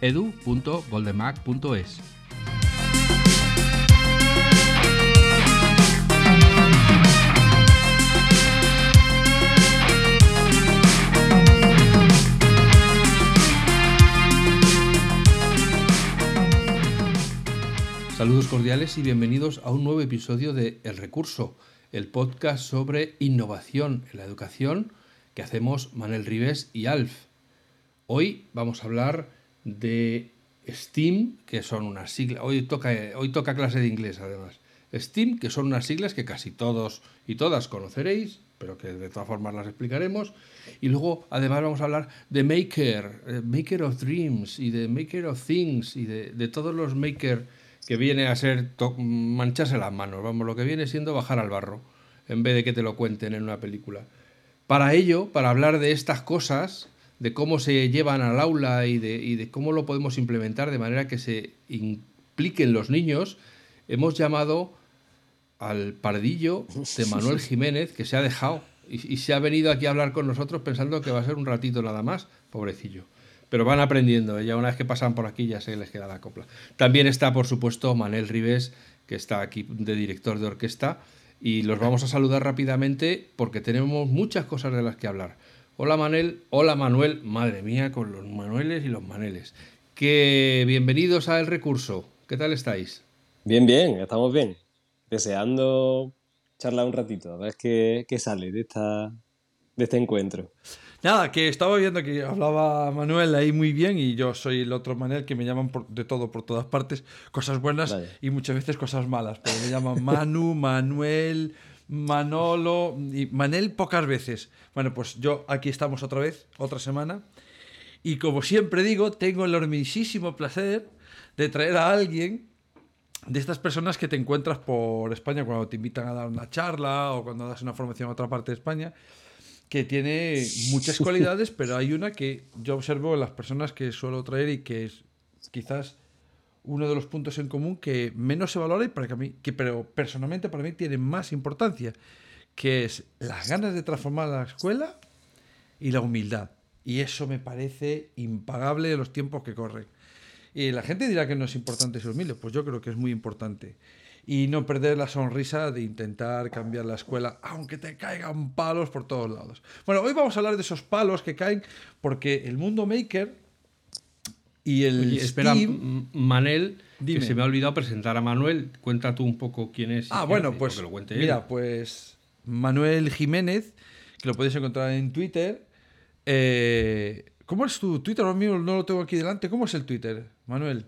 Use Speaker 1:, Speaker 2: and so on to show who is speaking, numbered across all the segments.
Speaker 1: edu.goldenmac.es. Saludos cordiales y bienvenidos a un nuevo episodio de El Recurso, el podcast sobre innovación en la educación que hacemos Manel Rives y Alf. Hoy vamos a hablar de STEAM, que son unas siglas, hoy toca, hoy toca clase de inglés además, STEAM, que son unas siglas que casi todos y todas conoceréis, pero que de todas formas las explicaremos. Y luego, además, vamos a hablar de Maker, eh, Maker of Dreams y de Maker of Things y de, de todos los Maker que viene a ser mancharse las manos, vamos, lo que viene siendo bajar al barro, en vez de que te lo cuenten en una película. Para ello, para hablar de estas cosas, de cómo se llevan al aula y de, y de cómo lo podemos implementar de manera que se impliquen los niños, hemos llamado al pardillo de Manuel Jiménez, que se ha dejado y, y, se ha venido aquí a hablar con nosotros pensando que va a ser un ratito nada más, pobrecillo pero van aprendiendo. Ya una vez que pasan por aquí ya se les queda la copla. También está, por supuesto, Manel Rives, que está aquí de director de orquesta, y los vamos a saludar rápidamente porque tenemos muchas cosas de las que hablar. Hola Manel, hola Manuel, madre mía, con los Manueles y los Maneles. Que bienvenidos a El Recurso. ¿Qué tal estáis?
Speaker 2: Bien, bien, estamos bien. Deseando charlar un ratito, a ver qué, qué sale de, esta, de este encuentro.
Speaker 3: Nada, que estaba viendo que hablaba Manuel ahí muy bien y yo soy el otro Manuel que me llaman por, de todo por todas partes, cosas buenas y muchas veces cosas malas, pero me llaman Manu, Manuel, Manolo y Manel pocas veces. Bueno, pues yo aquí estamos otra vez, otra semana, y como siempre digo, tengo el enormísimo placer de traer a alguien de estas personas que te encuentras por España cuando te invitan a dar una charla o cuando das una formación a otra parte de España que tiene muchas cualidades, pero hay una que yo observo en las personas que suelo traer y que es quizás uno de los puntos en común que menos se valora y para que mí, que, pero personalmente para mí tiene más importancia, que es las ganas de transformar la escuela y la humildad. Y eso me parece impagable de los tiempos que corren. Y la gente dirá que no es importante ser humilde, pues yo creo que es muy importante y no perder la sonrisa de intentar cambiar la escuela, aunque te caigan palos por todos lados. Bueno, hoy vamos a hablar de esos palos que caen porque el mundo maker y el
Speaker 1: Oye, espera, Manel, Dime. que se me ha olvidado presentar a Manuel. Cuenta tú un poco quién es.
Speaker 3: Ah, bueno, pues lo cuente mira, él. pues Manuel Jiménez, que lo podéis encontrar en Twitter. Eh, ¿Cómo es tu Twitter? Ahora mismo no lo tengo aquí delante. ¿Cómo es el Twitter, Manuel?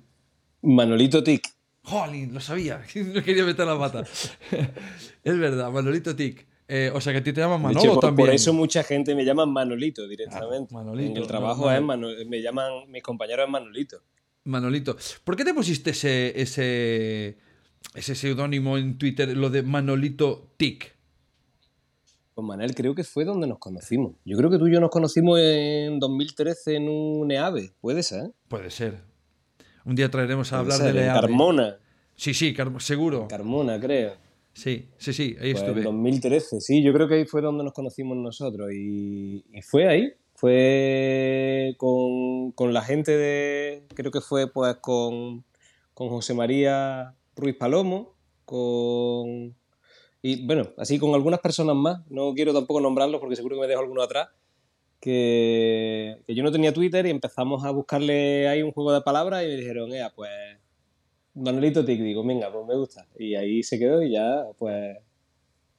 Speaker 2: Manolito Tic.
Speaker 3: ¡Jolín! Lo sabía. No quería meter la pata. es verdad, Manolito Tic. Eh, o sea que a ti te llaman Manolo
Speaker 2: hecho, por,
Speaker 3: también.
Speaker 2: Por eso mucha gente me llama Manolito directamente. Ah, Manolito, en el trabajo no, es Manol, me llaman, mis compañeros es Manolito.
Speaker 3: Manolito. ¿Por qué te pusiste ese, ese, ese seudónimo en Twitter, lo de Manolito Tic?
Speaker 2: Pues Manel, creo que fue donde nos conocimos. Yo creo que tú y yo nos conocimos en 2013 en un EAVE, ¿puede ser?
Speaker 3: Puede ser. Un día traeremos a hablar
Speaker 2: ser,
Speaker 3: de
Speaker 2: EAVE. Carmona.
Speaker 3: Sí, sí, Car seguro.
Speaker 2: Carmona, creo.
Speaker 3: Sí, sí, sí, ahí
Speaker 2: pues
Speaker 3: estuve.
Speaker 2: En 2013, sí, yo creo que ahí fue donde nos conocimos nosotros. Y, y fue ahí, fue con, con, la gente de. Creo que fue pues con, con José María Ruiz Palomo, con. Y bueno, así con algunas personas más. No quiero tampoco nombrarlos porque seguro que me dejo alguno atrás. Que, que, yo no tenía Twitter y empezamos a buscarle ahí un juego de palabras y me dijeron, ea, pues Manolito Tic, digo, venga, pues me gusta. Y ahí se quedó y ya, pues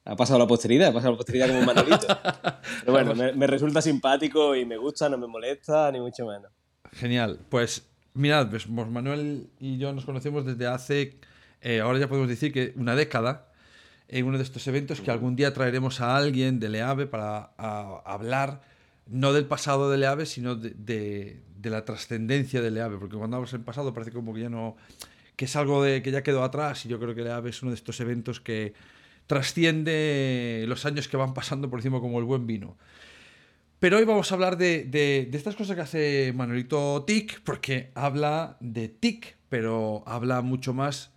Speaker 2: ha pasado la posteridad, ha pasado la posteridad como Manolito. Pero bueno, me, me, resulta simpático y me gusta, no me molesta, ni mucho menos.
Speaker 3: Genial, pues mirad, pues Manuel y yo nos conocemos desde hace, eh, ahora ya podemos decir que una década, en uno de estos eventos que algún día traeremos a alguien del EAVE para a, a hablar no del pasado del EAVE, sino de, de, de la trascendencia del EAVE, porque cuando hablas en pasado parece como que ya no que es algo de, que ya quedó atrás y yo creo que la es uno de estos eventos que trasciende los años que van pasando por encima como el buen vino. Pero hoy vamos a hablar de, de, estas cosas que hace Manuelito TIC, porque habla de TIC, pero habla mucho más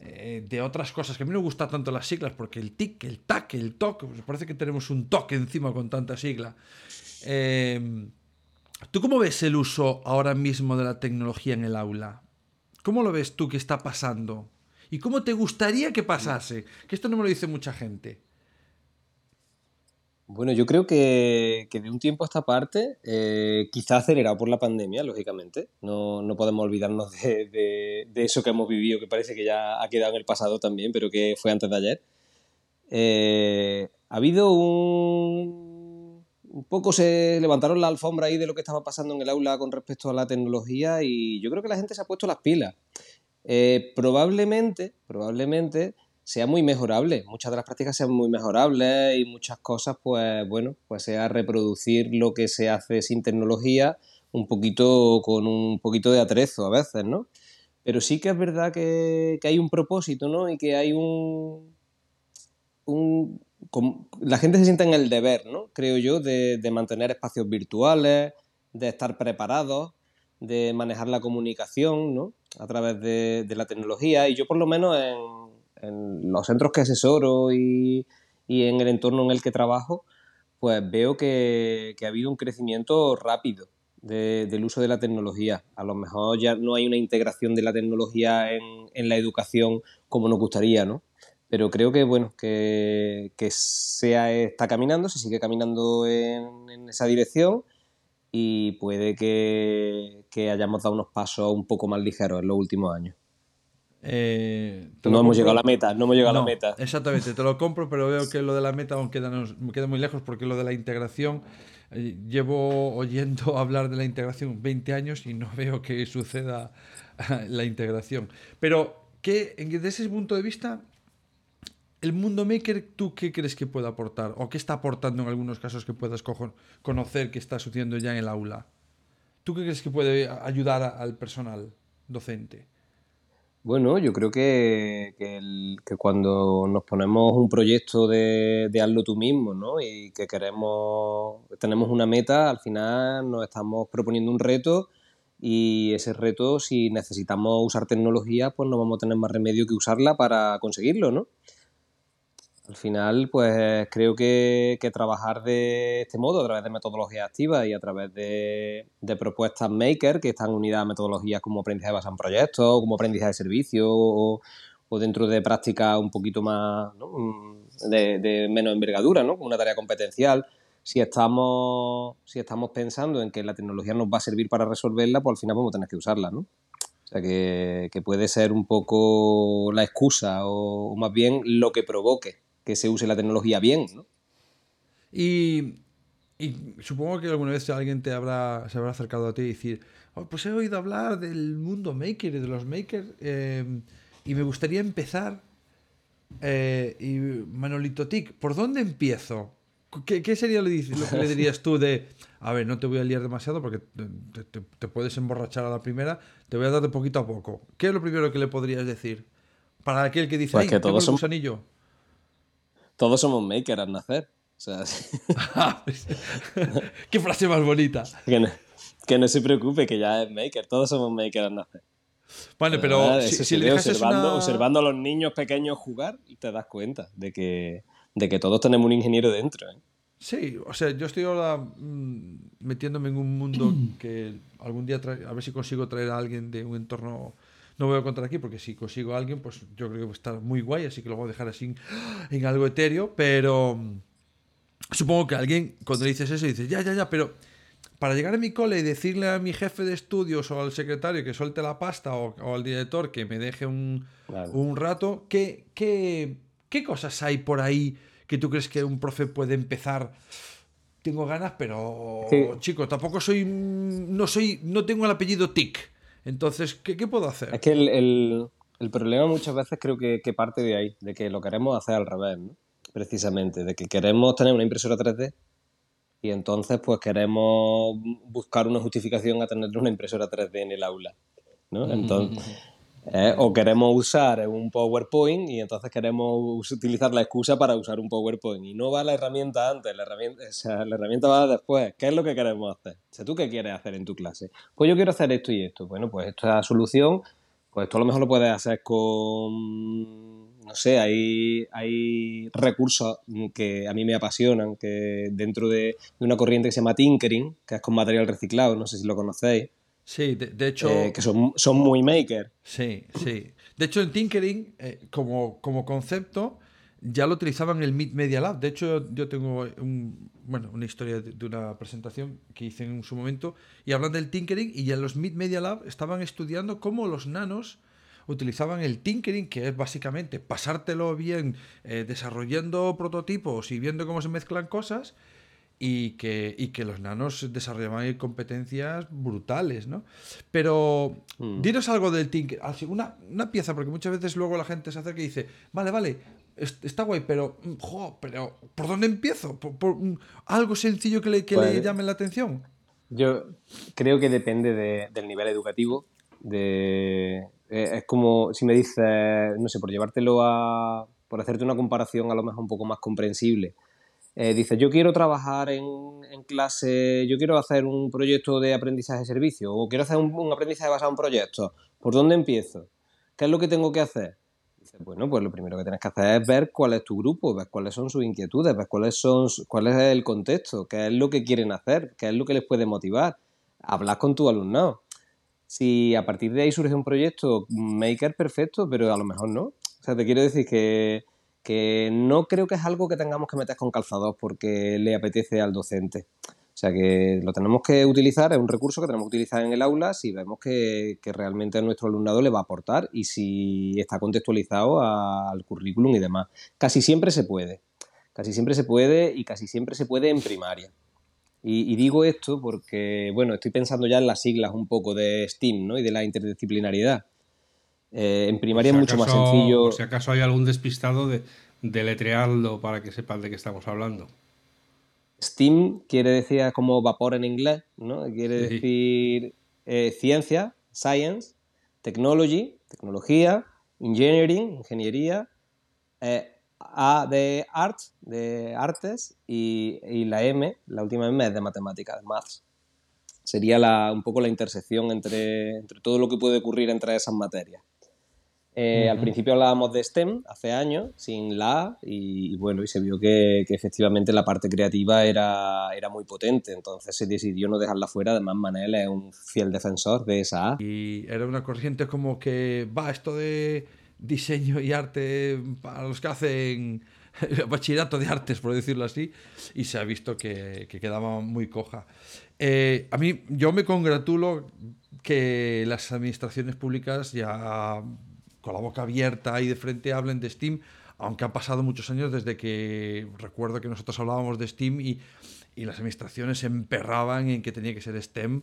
Speaker 3: eh, de otras cosas, que a mí me gustan tanto las siglas, porque el TIC, el TAC, el TOC, pues parece que tenemos un TOC encima con tanta sigla. Eh, ¿Tú cómo ves el uso ahora mismo de la tecnología en el aula? ¿Cómo lo ves tú que está pasando? ¿Y cómo te gustaría que pasase? Que esto no me lo dice mucha gente.
Speaker 2: Bueno, yo creo que, de un tiempo a esta parte, eh, quizá acelerado por la pandemia, lógicamente, no, podemos olvidarnos de, eso que hemos vivido, que parece que ya ha quedado en el pasado también, pero que fue antes de ayer. Eh, ha habido un un poco se levantaron la alfombra ahí de lo que estaba pasando en el aula con respecto a la tecnología y yo creo que la gente se ha puesto las pilas. Eh, probablemente, probablemente sea muy mejorable, muchas de las prácticas sean muy mejorables y muchas cosas, pues bueno, pues sea reproducir lo que se hace sin tecnología un poquito con un poquito de atrezo a veces, ¿no? Pero sí que es verdad que, que hay un propósito, ¿no? Y que hay un, un la gente se siente en el deber, ¿no? Creo yo, de, mantener espacios virtuales, de estar preparados, de manejar la comunicación, ¿no? A través de, la tecnología. Y yo, por lo menos, en, los centros que asesoro y, en el entorno en el que trabajo, pues veo que, ha habido un crecimiento rápido del uso de la tecnología. A lo mejor ya no hay una integración de la tecnología en, en la educación como nos gustaría, ¿no? Pero creo que bueno que, que sea, está caminando, se sigue caminando en, esa dirección y puede que, que, hayamos dado unos pasos un poco más ligeros en los últimos años.
Speaker 3: Eh,
Speaker 2: no hemos llegado a la meta, no hemos llegado a la meta.
Speaker 3: Exactamente, te lo compro, pero veo que lo de la meta aún queda, me queda muy lejos porque lo de la integración, eh, llevo oyendo hablar de la integración 20 años y no veo que suceda la integración. Pero, ¿qué, desde ese punto de vista, el mundo maker, ¿tú qué crees que puede aportar? ¿O qué está aportando en algunos casos que puedas conocer que está sucediendo ya en el aula? ¿Tú qué crees que puede ayudar al personal docente?
Speaker 2: Bueno, yo creo que, cuando nos ponemos un proyecto de, de, hazlo tú mismo, ¿no? Y que queremos, tenemos una meta, al final nos estamos proponiendo un reto y ese reto, si necesitamos usar tecnología, pues no vamos a tener más remedio que usarla para conseguirlo, ¿no? Al final, pues creo que, trabajar de este modo, a través de metodologías activas y a través de, propuestas maker que están unidas a metodologías como aprendizaje basado en proyectos, como aprendizaje de servicio o, dentro de prácticas un poquito más mm, de, menos envergadura, ¿no? como una tarea competencial. Si estamos, si estamos pensando en que la tecnología nos va a servir para resolverla, pues al final vamos a tener que usarla. ¿no? O sea, que, puede ser un poco la excusa o más bien lo que provoque que se use la tecnología bien, ¿no?
Speaker 3: Y, supongo que alguna vez alguien te habrá, se habrá acercado a ti y decir, oh, pues he oído hablar del mundo maker y de los makers eh, y me gustaría empezar. Eh, y Manolito Tic, ¿por dónde empiezo? ¿Qué, sería lo, que le dirías tú de, a ver, no te voy a liar demasiado porque te, puedes emborrachar a la primera, te voy a dar de poquito a poco? ¿Qué es lo primero que le podrías decir? Para aquel que dice,
Speaker 2: pues que todos
Speaker 3: el
Speaker 2: todos somos makers al nacer.
Speaker 3: Qué frase más bonita.
Speaker 2: Que no, se preocupe, que ya es maker. Todos somos makers al nacer.
Speaker 3: Vale, pero si, le
Speaker 2: observando, observando a los niños pequeños jugar, te das cuenta de que, de que todos tenemos un ingeniero dentro. ¿eh?
Speaker 3: Sí, o sea, yo estoy ahora mm, metiéndome en un mundo que algún día, a ver si consigo traer a alguien de un entorno no voy a contar aquí porque si consigo a alguien, pues yo creo que va a estar muy guay, así que lo voy a dejar así en algo etéreo, pero mm, supongo que alguien cuando le dices eso dice, ya, ya, ya, pero para llegar a mi cole y decirle a mi jefe de estudios o al secretario que suelte la pasta o, al director que me deje un, rato, ¿qué, qué, qué cosas hay por ahí que tú crees que un profe puede empezar? Tengo ganas, pero chico, tampoco soy, no soy, no tengo el apellido TIC. Entonces, ¿qué, puedo hacer?
Speaker 2: Es que el, problema muchas veces creo que, parte de ahí, de que lo queremos hacer al revés, ¿no? precisamente, de que queremos tener una impresora 3D y entonces pues queremos buscar una justificación a tener una impresora 3D en el aula. ¿no? Entonces, ¿eh? o queremos usar un PowerPoint y entonces queremos utilizar la excusa para usar un PowerPoint. Y no va la herramienta antes, la herramienta, la herramienta va después. ¿Qué es lo que queremos hacer? O ¿tú qué quieres hacer en tu clase? Pues yo quiero hacer esto y esto. Bueno, pues esta solución, pues esto a lo mejor lo puedes hacer con no sé, hay, hay recursos que a mí me apasionan, que dentro de, una corriente que se llama Tinkering, que es con material reciclado, no sé si lo conocéis.
Speaker 3: Sí, de, hecho...
Speaker 2: Eh, que son, son, muy maker.
Speaker 3: Sí, sí. De hecho, el Tinkering, eh, como, como concepto, ya lo utilizaban en el Mid Media Lab. De hecho, yo tengo un, bueno, una historia de, una presentación que hice en su momento y hablan del Tinkering y ya en los Mid Media Lab estaban estudiando cómo los nanos utilizaban el tinkering, que es básicamente pasártelo bien eh, desarrollando prototipos y viendo cómo se mezclan cosas y que, y que los nanos desarrollaban competencias brutales, ¿no? Pero mm. dinos algo del Tinker, una, una pieza, porque muchas veces luego la gente se acerca y dice, vale, vale, está guay, pero, mm, jo, pero ¿por dónde empiezo? ¿Por, mm, algo sencillo que le, que le pues, llame la atención?
Speaker 2: Yo creo que depende del nivel educativo, de, eh, es como si me dices, no sé, por llevártelo a, por hacerte una comparación a lo mejor un poco más comprensible, eh, dices, yo quiero trabajar en, clase, yo quiero hacer un proyecto de aprendizaje de servicio o quiero hacer un, aprendizaje basado en proyectos. ¿Por dónde empiezo? ¿Qué es lo que tengo que hacer? Dices, bueno, pues lo primero que tienes que hacer es ver cuál es tu grupo, ver cuáles son sus inquietudes, ver cuáles son, cuál es el contexto, qué es lo que quieren hacer, qué es lo que les puede motivar. Hablas con tu alumnado. Si a partir de ahí surge un proyecto maker perfecto, pero a lo mejor no. O sea, te quiero decir que que no creo que es algo que tengamos que meter con calzados porque le apetece al docente. O sea que lo tenemos que utilizar, es un recurso que tenemos que utilizar en el aula si vemos que, realmente a nuestro alumnado le va a aportar y si está contextualizado al currículum y demás. Casi siempre se puede, casi siempre se puede y casi siempre se puede en primaria. Y, digo esto porque, bueno, estoy pensando ya en las siglas un poco de STEAM ¿no? y de la interdisciplinariedad. Eh, en primaria es mucho más sencillo.
Speaker 1: si acaso hay algún despistado de, letrearlo para que sepan de qué estamos hablando.
Speaker 2: STEAM quiere decir como vapor en inglés, ¿no? Quiere decir eh, ciencia, science, technology, tecnología, engineering, ingeniería, eh, A de arts, de artes, y, la M, la última M es de matemáticas, de maths. Sería un poco la intersección entre, entre todo lo que puede ocurrir entre esas materias. Eh, al principio hablábamos de STEM hace años, sin la A, y, bueno, y se vio que, efectivamente la parte creativa era, era, muy potente, entonces se decidió no dejarla fuera, además Manel es un fiel defensor de esa A.
Speaker 3: Y era una corriente como que, va, esto de diseño y arte para los que hacen bachillerato de artes, por decirlo así, y se ha visto que, quedaba muy coja. Eh, a mí, yo me congratulo que las administraciones públicas ya con la boca abierta y de frente hablen de Steam, aunque han pasado muchos años desde que recuerdo que nosotros hablábamos de Steam y, las administraciones se emperraban en que tenía que ser STEM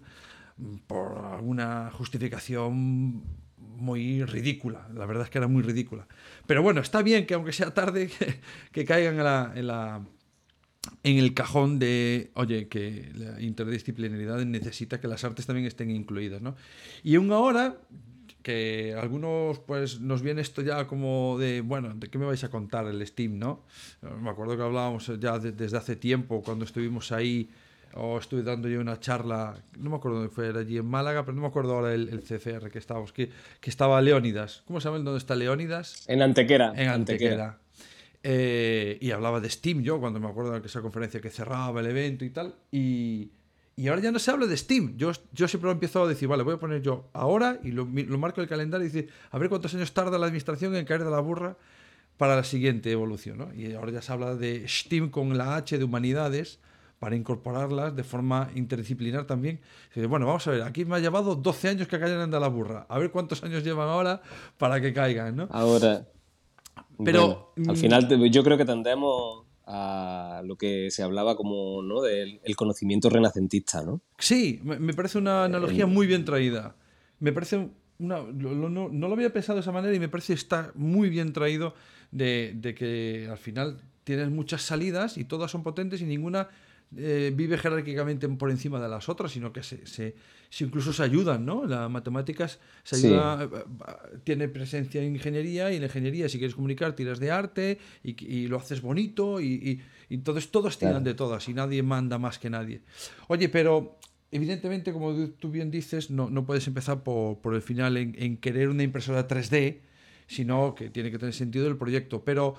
Speaker 3: por alguna justificación muy ridícula. La verdad es que era muy ridícula. Pero bueno, está bien que aunque sea tarde, que, caigan en, la, en, en el cajón de, oye, que la interdisciplinaridad necesita que las artes también estén incluidas. ¿no? Y aún ahora, que algunos pues nos viene esto ya como de, bueno, ¿de qué me vais a contar el Steam, no? Me acuerdo que hablábamos ya desde hace tiempo cuando estuvimos ahí o estuve dando yo una charla, no me acuerdo dónde fue, era allí en Málaga, pero no me acuerdo ahora el, CCR que estábamos, que, que estaba Leónidas. ¿Cómo saben dónde está Leónidas?
Speaker 2: En Antequera.
Speaker 3: En Antequera. Eh, y hablaba de Steam yo, cuando me acuerdo de esa conferencia que cerraba el evento y tal, y, y ahora ya no se habla de Steam. Yo, yo siempre lo empiezo a decir, vale, voy a poner yo ahora y lo, marco en el calendario y decir, a ver cuántos años tarda la administración en caer de la burra para la siguiente evolución. ¿no? Y ahora ya se habla de Steam con la H de humanidades para incorporarlas de forma interdisciplinar también. bueno, vamos a ver, aquí me ha llevado 12 años que caigan de la burra. A ver cuántos años llevan ahora para que caigan, ¿no?
Speaker 2: Ahora. Pero. al mm, final, yo creo que tendemos a lo que se hablaba como ¿no? del el conocimiento renacentista, ¿no?
Speaker 3: Sí, me parece una analogía muy bien traída. Me parece una, no, lo había pensado de esa manera y me parece que está muy bien traído de, de, que al final tienes muchas salidas y todas son potentes y ninguna eh, vive jerárquicamente por encima de las otras, sino que se, se, incluso se ayudan, ¿no? La matemáticas se ayuda, eh, eh, tiene presencia en ingeniería y en la ingeniería si quieres comunicar tiras de arte y, lo haces bonito y, entonces todos tiran de todas y nadie manda más que nadie. Oye, pero evidentemente, como tú bien dices, no, no puedes empezar por, por el final en, en, querer una impresora 3D, sino que tiene que tener sentido el proyecto. Pero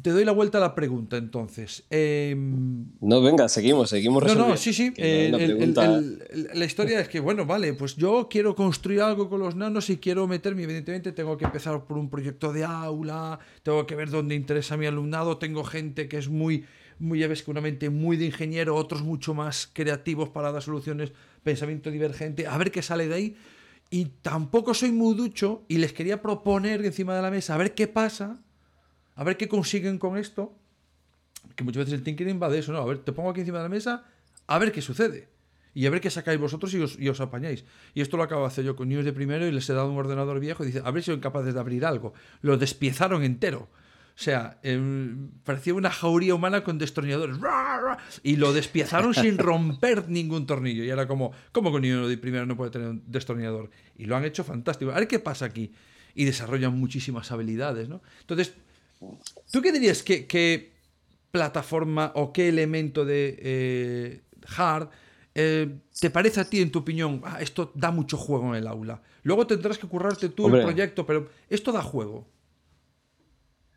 Speaker 3: te doy la vuelta a la pregunta, entonces. Em,
Speaker 2: no, venga, seguimos, seguimos
Speaker 3: resolviendo. No, no, sí, sí. la, historia es que, bueno, vale, pues yo quiero construir algo con los nanos y quiero meterme, evidentemente tengo que empezar por un proyecto de aula, tengo que ver dónde interesa a mi alumnado, tengo gente que es muy, muy, ya ves que una mente muy de ingeniero, otros mucho más creativos para dar soluciones, pensamiento divergente, a ver qué sale de ahí. Y tampoco soy muy ducho y les quería proponer encima de la mesa a ver qué pasa a ver qué consiguen con esto. Que muchas veces el tinkering va de eso, ¿no? A ver, te pongo aquí encima de la mesa, a ver qué sucede. Y a ver qué sacáis vosotros y os, y os apañáis. Y esto lo acabo de hacer yo con niños de primero y les he dado un ordenador viejo y dice, a ver si son capaces de abrir algo. Lo despiezaron entero. O sea, em, parecía una jauría humana con destornilladores. Y lo despiezaron sin romper ningún tornillo. Y era como, ¿cómo que un niño de primero no puede tener un destornillador? Y lo han hecho fantástico. A ver qué pasa aquí. Y desarrollan muchísimas habilidades, ¿no? Entonces, ¿Tú qué dirías que, qué plataforma o qué elemento de eh, hard eh, te parece a ti, en tu opinión, ah, esto da mucho juego en el aula? Luego tendrás que currarte tú el proyecto, pero esto da juego.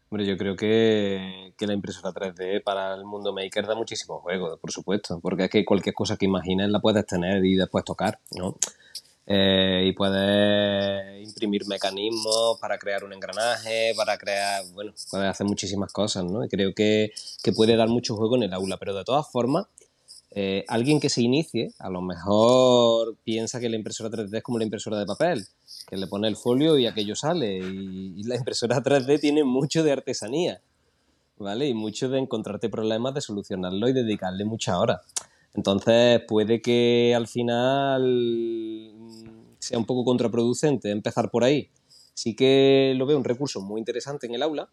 Speaker 2: Hombre, yo creo que, que, la impresora 3D para el mundo maker da muchísimo juego, por supuesto, porque es que cualquier cosa que imagines la puedes tener y después tocar, ¿no? Eh, y puedes imprimir mecanismos para crear un engranaje, para crear, bueno, puedes hacer muchísimas cosas, ¿no? Y creo que, que puede dar mucho juego en el aula, pero de todas formas, eh, alguien que se inicie, a lo mejor piensa que la impresora 3D es como la impresora de papel, que le pone el folio y aquello sale. Y, y la impresora 3D tiene mucho de artesanía, ¿vale? Y mucho de encontrarte problemas, de solucionarlo y dedicarle muchas horas. Entonces puede que al final sea un poco contraproducente empezar por ahí. Sí que lo veo un recurso muy interesante en el aula,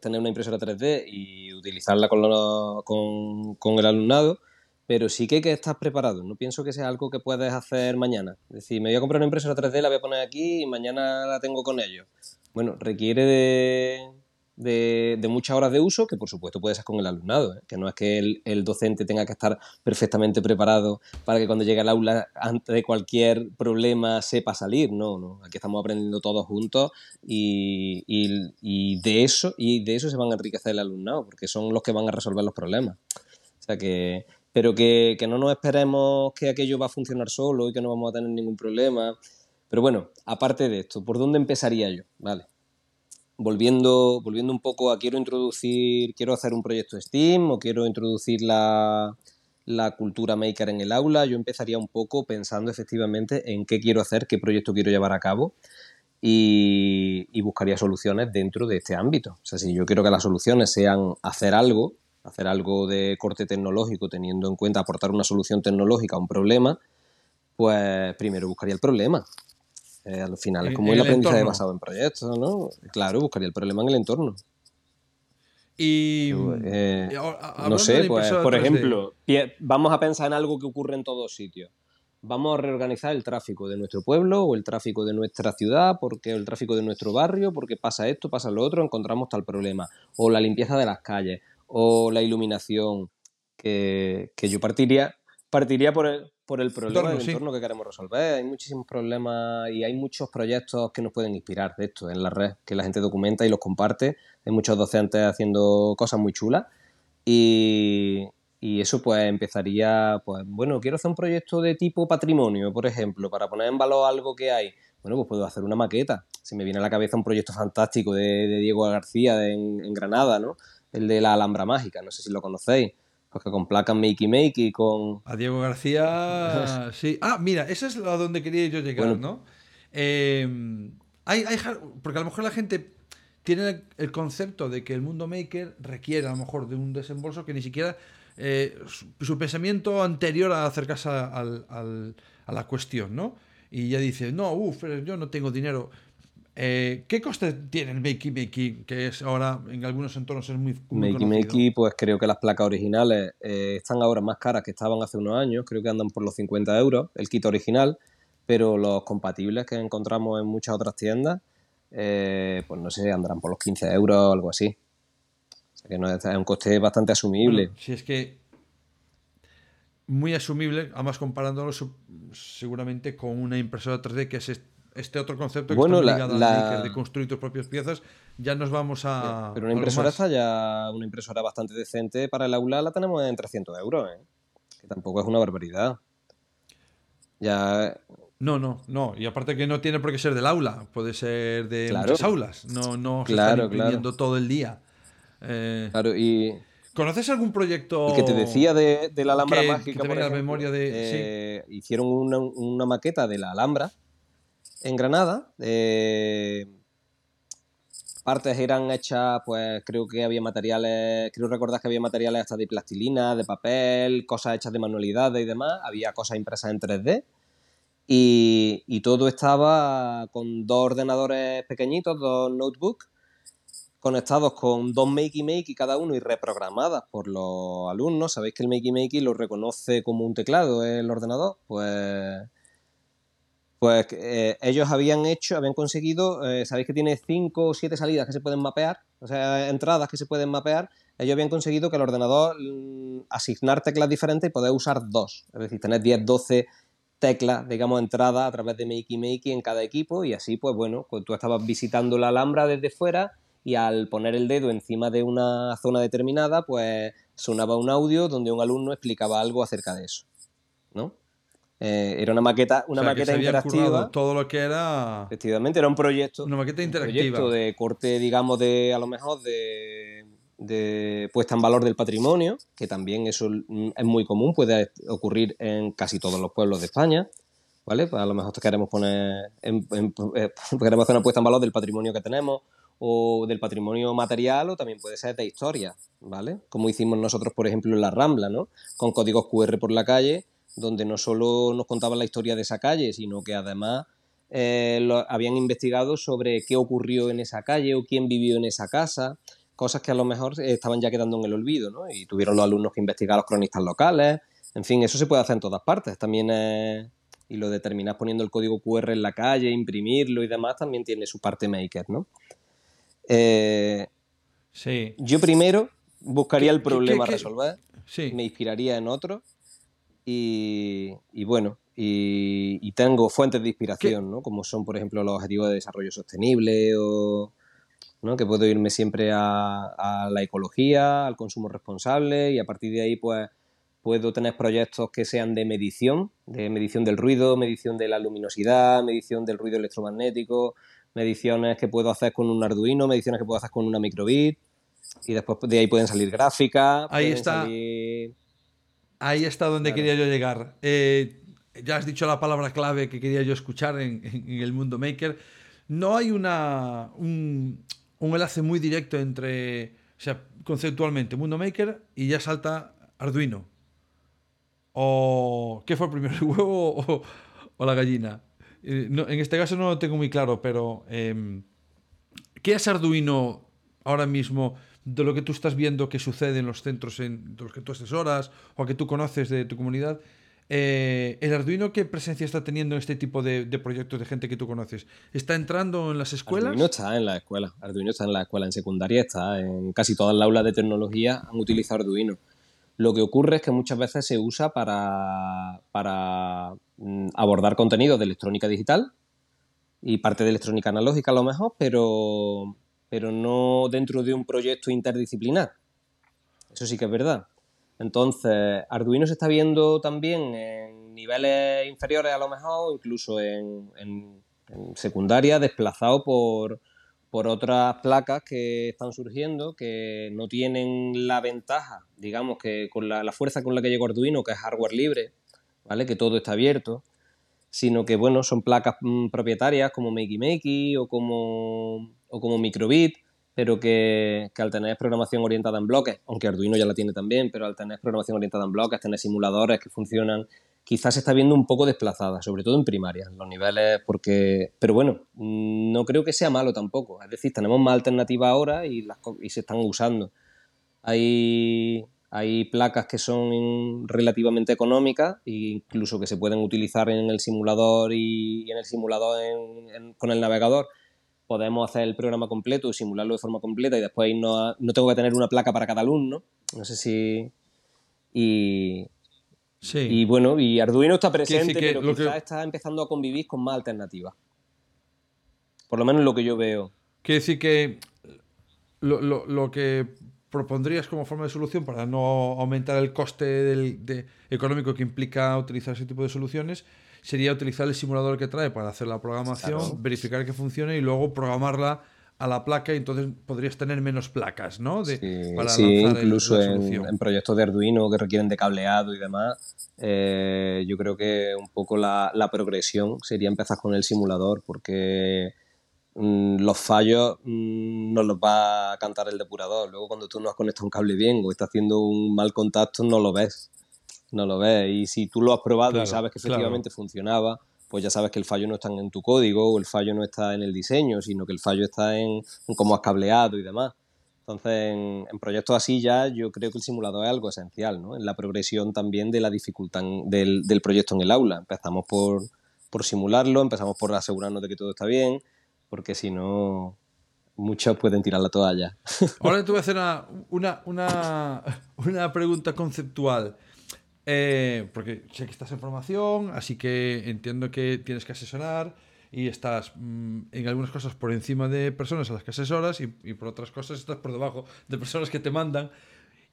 Speaker 2: tener una impresora 3D y utilizarla con, con, el alumnado, pero sí que hay que estar preparado. No pienso que sea algo que puedes hacer mañana. Es decir, me voy a comprar una impresora 3D, la voy a poner aquí y mañana la tengo con ellos. Bueno, requiere de, de, muchas horas de uso, que por supuesto puede ser con el alumnado, ¿eh? que no es que el, docente tenga que estar perfectamente preparado para que cuando llegue al aula, antes de cualquier problema, sepa salir, no, no, aquí estamos aprendiendo todos juntos y, de eso, y de eso se van a enriquecer el alumnado, porque son los que van a resolver los problemas. O sea que, pero que, que no nos esperemos que aquello va a funcionar solo y que no vamos a tener ningún problema. Pero bueno, aparte de esto, ¿por dónde empezaría yo? Vale volviendo, volviendo un poco a quiero introducir, quiero hacer un proyecto Steam o quiero introducir la, cultura maker en el aula, yo empezaría un poco pensando efectivamente en qué quiero hacer, qué proyecto quiero llevar a cabo y, y, buscaría soluciones dentro de este ámbito. O sea, si yo quiero que las soluciones sean hacer algo, hacer algo de corte tecnológico teniendo en cuenta aportar una solución tecnológica a un problema, pues primero buscaría el problema. Eh, al final es como el, aprendizaje basado en proyectos, ¿no? Claro, buscaría el problema en el entorno.
Speaker 3: Y.
Speaker 2: Eh, no sé, pues, por ejemplo, vamos a pensar en algo que ocurre en todos sitios. Vamos a reorganizar el tráfico de nuestro pueblo o el tráfico de nuestra ciudad, porque el tráfico de nuestro barrio, porque pasa esto, pasa lo otro, encontramos tal problema. O la limpieza de las calles, o la iluminación, que, que yo partiría, partiría por el, por el problema del entorno que queremos resolver. Hay muchísimos problemas y hay muchos proyectos que nos pueden inspirar de esto en la red, que la gente documenta y los comparte. Hay muchos docentes haciendo cosas muy chulas y, y eso pues empezaría, pues bueno, quiero hacer un proyecto de tipo patrimonio, por ejemplo, para poner en valor algo que hay. Bueno, pues puedo hacer una maqueta. Se me viene a la cabeza un proyecto fantástico de, Diego García en, en Granada, ¿no? El de la Alhambra Mágica, no sé si lo conocéis porque con placas Makey Makey, con...
Speaker 3: A Diego García, sí. Ah, mira, eso es a donde quería yo llegar, ¿no? Eh, hay, porque a lo mejor la gente tiene el concepto de que el mundo maker requiere a lo mejor de un desembolso que ni siquiera eh, su, pensamiento anterior a acercarse a la cuestión, ¿no? Y ya dice, no, uff, yo no tengo dinero. Eh, ¿Qué coste tiene el Makey Makey, que es ahora en algunos entornos es muy,
Speaker 2: muy Makey Makey, pues creo que las placas originales eh, están ahora más caras que estaban hace unos años, creo que andan por los 50 euros, el kit original, pero los compatibles que encontramos en muchas otras tiendas, eh, pues no sé, andarán por los 15 euros o algo así. O sea que no es, un coste bastante asumible.
Speaker 3: si es que muy asumible, además comparándolo seguramente con una impresora 3D que es este otro concepto que
Speaker 2: bueno,
Speaker 3: está ligado de construir tus propias piezas, ya nos vamos a.
Speaker 2: Pero una impresora está ya, una impresora bastante decente para el aula la tenemos en 300 euros, ¿eh? que tampoco es una barbaridad. Ya.
Speaker 3: No, no, no. Y aparte que no tiene por qué ser del aula, puede ser de muchas aulas. No, no se claro, están imprimiendo todo el día. Eh,
Speaker 2: claro, y.
Speaker 3: ¿Conoces algún proyecto?
Speaker 2: Que te decía de, la Alhambra mágica.
Speaker 3: Que la memoria de.
Speaker 2: Eh, hicieron una, una, maqueta de la Alhambra en Granada. Eh, partes eran hechas, pues creo que había materiales, creo recordar que había materiales hasta de plastilina, de papel, cosas hechas de manualidades y demás. Había cosas impresas en 3D. Y, todo estaba con dos ordenadores pequeñitos, dos notebooks, conectados con dos Makey Makey cada uno y reprogramadas por los alumnos. Sabéis que el Makey Makey lo reconoce como un teclado el ordenador, pues pues eh, ellos habían hecho, habían conseguido, eh, sabéis que tiene cinco o siete salidas que se pueden mapear, o sea, entradas que se pueden mapear, ellos habían conseguido que el ordenador mm, asignar teclas diferentes y poder usar dos, es decir, tener 10, 12 teclas, digamos, entradas a través de Makey Makey en cada equipo y así, pues bueno, pues tú estabas visitando la Alhambra desde fuera y al poner el dedo encima de una zona determinada, pues sonaba un audio donde un alumno explicaba algo acerca de eso, ¿no? Eh, era una maqueta, una maqueta interactiva.
Speaker 3: Todo lo que era.
Speaker 2: Efectivamente, era un proyecto.
Speaker 3: Una maqueta interactiva.
Speaker 2: Un proyecto de corte, digamos, de a lo mejor de, de puesta en valor del patrimonio, que también eso es muy común, puede ocurrir en casi todos los pueblos de España. ¿Vale? Pues a lo mejor queremos poner en, eh, queremos hacer una puesta en valor del patrimonio que tenemos o del patrimonio material o también puede ser de historia, ¿vale? Como hicimos nosotros, por ejemplo, en la Rambla, ¿no? Con códigos QR por la calle donde no solo nos contaban la historia de esa calle, sino que además eh, lo, habían investigado sobre qué ocurrió en esa calle o quién vivió en esa casa, cosas que a lo mejor estaban ya quedando en el olvido, ¿no? Y tuvieron los alumnos que investigar a los cronistas locales, en fin, eso se puede hacer en todas partes, también y lo determinas poniendo el código QR en la calle, imprimirlo y demás, también tiene su parte maker, ¿no? Eh,
Speaker 3: sí.
Speaker 2: Yo primero buscaría el problema a resolver, sí. me inspiraría en otro y, bueno, y, tengo fuentes de inspiración, ¿no? Como son, por ejemplo, los objetivos de desarrollo sostenible o ¿no? que puedo irme siempre a, la ecología, al consumo responsable y a partir de ahí pues puedo tener proyectos que sean de medición, de medición del ruido, medición de la luminosidad, medición del ruido electromagnético, mediciones que puedo hacer con un Arduino, mediciones que puedo hacer con una microbit y después de ahí pueden salir gráficas.
Speaker 3: Ahí está. Ahí está donde quería yo llegar. Eh, ya has dicho la palabra clave que quería yo escuchar en, el mundo maker. No hay una, un, enlace muy directo entre, o sea, conceptualmente, mundo maker y ya salta Arduino. ¿O qué fue primero, el huevo o, la gallina? Eh, en este caso no lo tengo muy claro, pero em, ¿qué es Arduino ahora mismo? De lo que tú estás viendo que sucede en los centros en los que tú asesoras o que tú conoces de tu comunidad, eh, ¿el Arduino qué presencia está teniendo en este tipo de, proyectos de gente que tú conoces? ¿Está entrando en las escuelas?
Speaker 2: Arduino está en la escuela. Arduino está en la escuela, en secundaria está. En casi todas las aulas de tecnología han utilizado Arduino. Lo que ocurre es que muchas veces se usa para, para mm, abordar contenidos de electrónica digital y parte de electrónica analógica a lo mejor, pero pero no dentro de un proyecto interdisciplinar. Eso sí que es verdad. Entonces, Arduino se está viendo también en niveles inferiores a lo mejor, incluso en, secundaria, desplazado por, otras placas que están surgiendo que no tienen la ventaja, digamos, que con la, fuerza con la que llegó Arduino, que es hardware libre, ¿vale? Que todo está abierto, sino que, bueno, son placas mm, propietarias como Makey Makey o como o como microbit, pero que, al tener programación orientada en bloques, aunque Arduino ya la tiene también, pero al tener programación orientada en bloques, tener simuladores que funcionan, quizás se está viendo un poco desplazada, sobre todo en primaria, los niveles, porque, pero bueno, no creo que sea malo tampoco, es decir, tenemos más alternativas ahora y, las, y se están usando. Hay, hay placas que son relativamente económicas e incluso que se pueden utilizar en el simulador y, en el simulador con el navegador podemos hacer el programa completo y simularlo de forma completa y después no, no tengo que tener una placa para cada alumno. No sé si... Y, sí. y bueno, y Arduino está presente, pero quizás está empezando a convivir con más alternativas. Por lo menos lo que yo veo.
Speaker 3: Quiere decir que lo, lo, lo, que propondrías como forma de solución para no aumentar el coste del, económico que implica utilizar ese tipo de soluciones sería utilizar el simulador que trae para hacer la programación, verificar que funcione y luego programarla a la placa y entonces podrías tener menos placas, ¿no?
Speaker 2: sí, incluso en, proyectos de Arduino que requieren de cableado y demás, eh, yo creo que un poco la, progresión sería empezar con el simulador porque mm, los fallos mm, no los va a cantar el depurador. Luego cuando tú no has conectado un cable bien o estás haciendo un mal contacto no lo ves no lo ves. Y si tú lo has probado y sabes que efectivamente funcionaba, pues ya sabes que el fallo no está en tu código o el fallo no está en el diseño, sino que el fallo está en, cómo has cableado y demás. Entonces, en, proyectos así ya yo creo que el simulador es algo esencial, ¿no? En la progresión también de la dificultad del, proyecto en el aula. Empezamos por, por simularlo, empezamos por asegurarnos de que todo está bien, porque si no, muchos pueden tirar la toalla.
Speaker 3: Ahora te voy a hacer una, una, una pregunta conceptual. Eh, porque sé que estás en formación, así que entiendo que tienes que asesorar y estás mm, en algunas cosas por encima de personas a las que asesoras y, por otras cosas estás por debajo de personas que te mandan.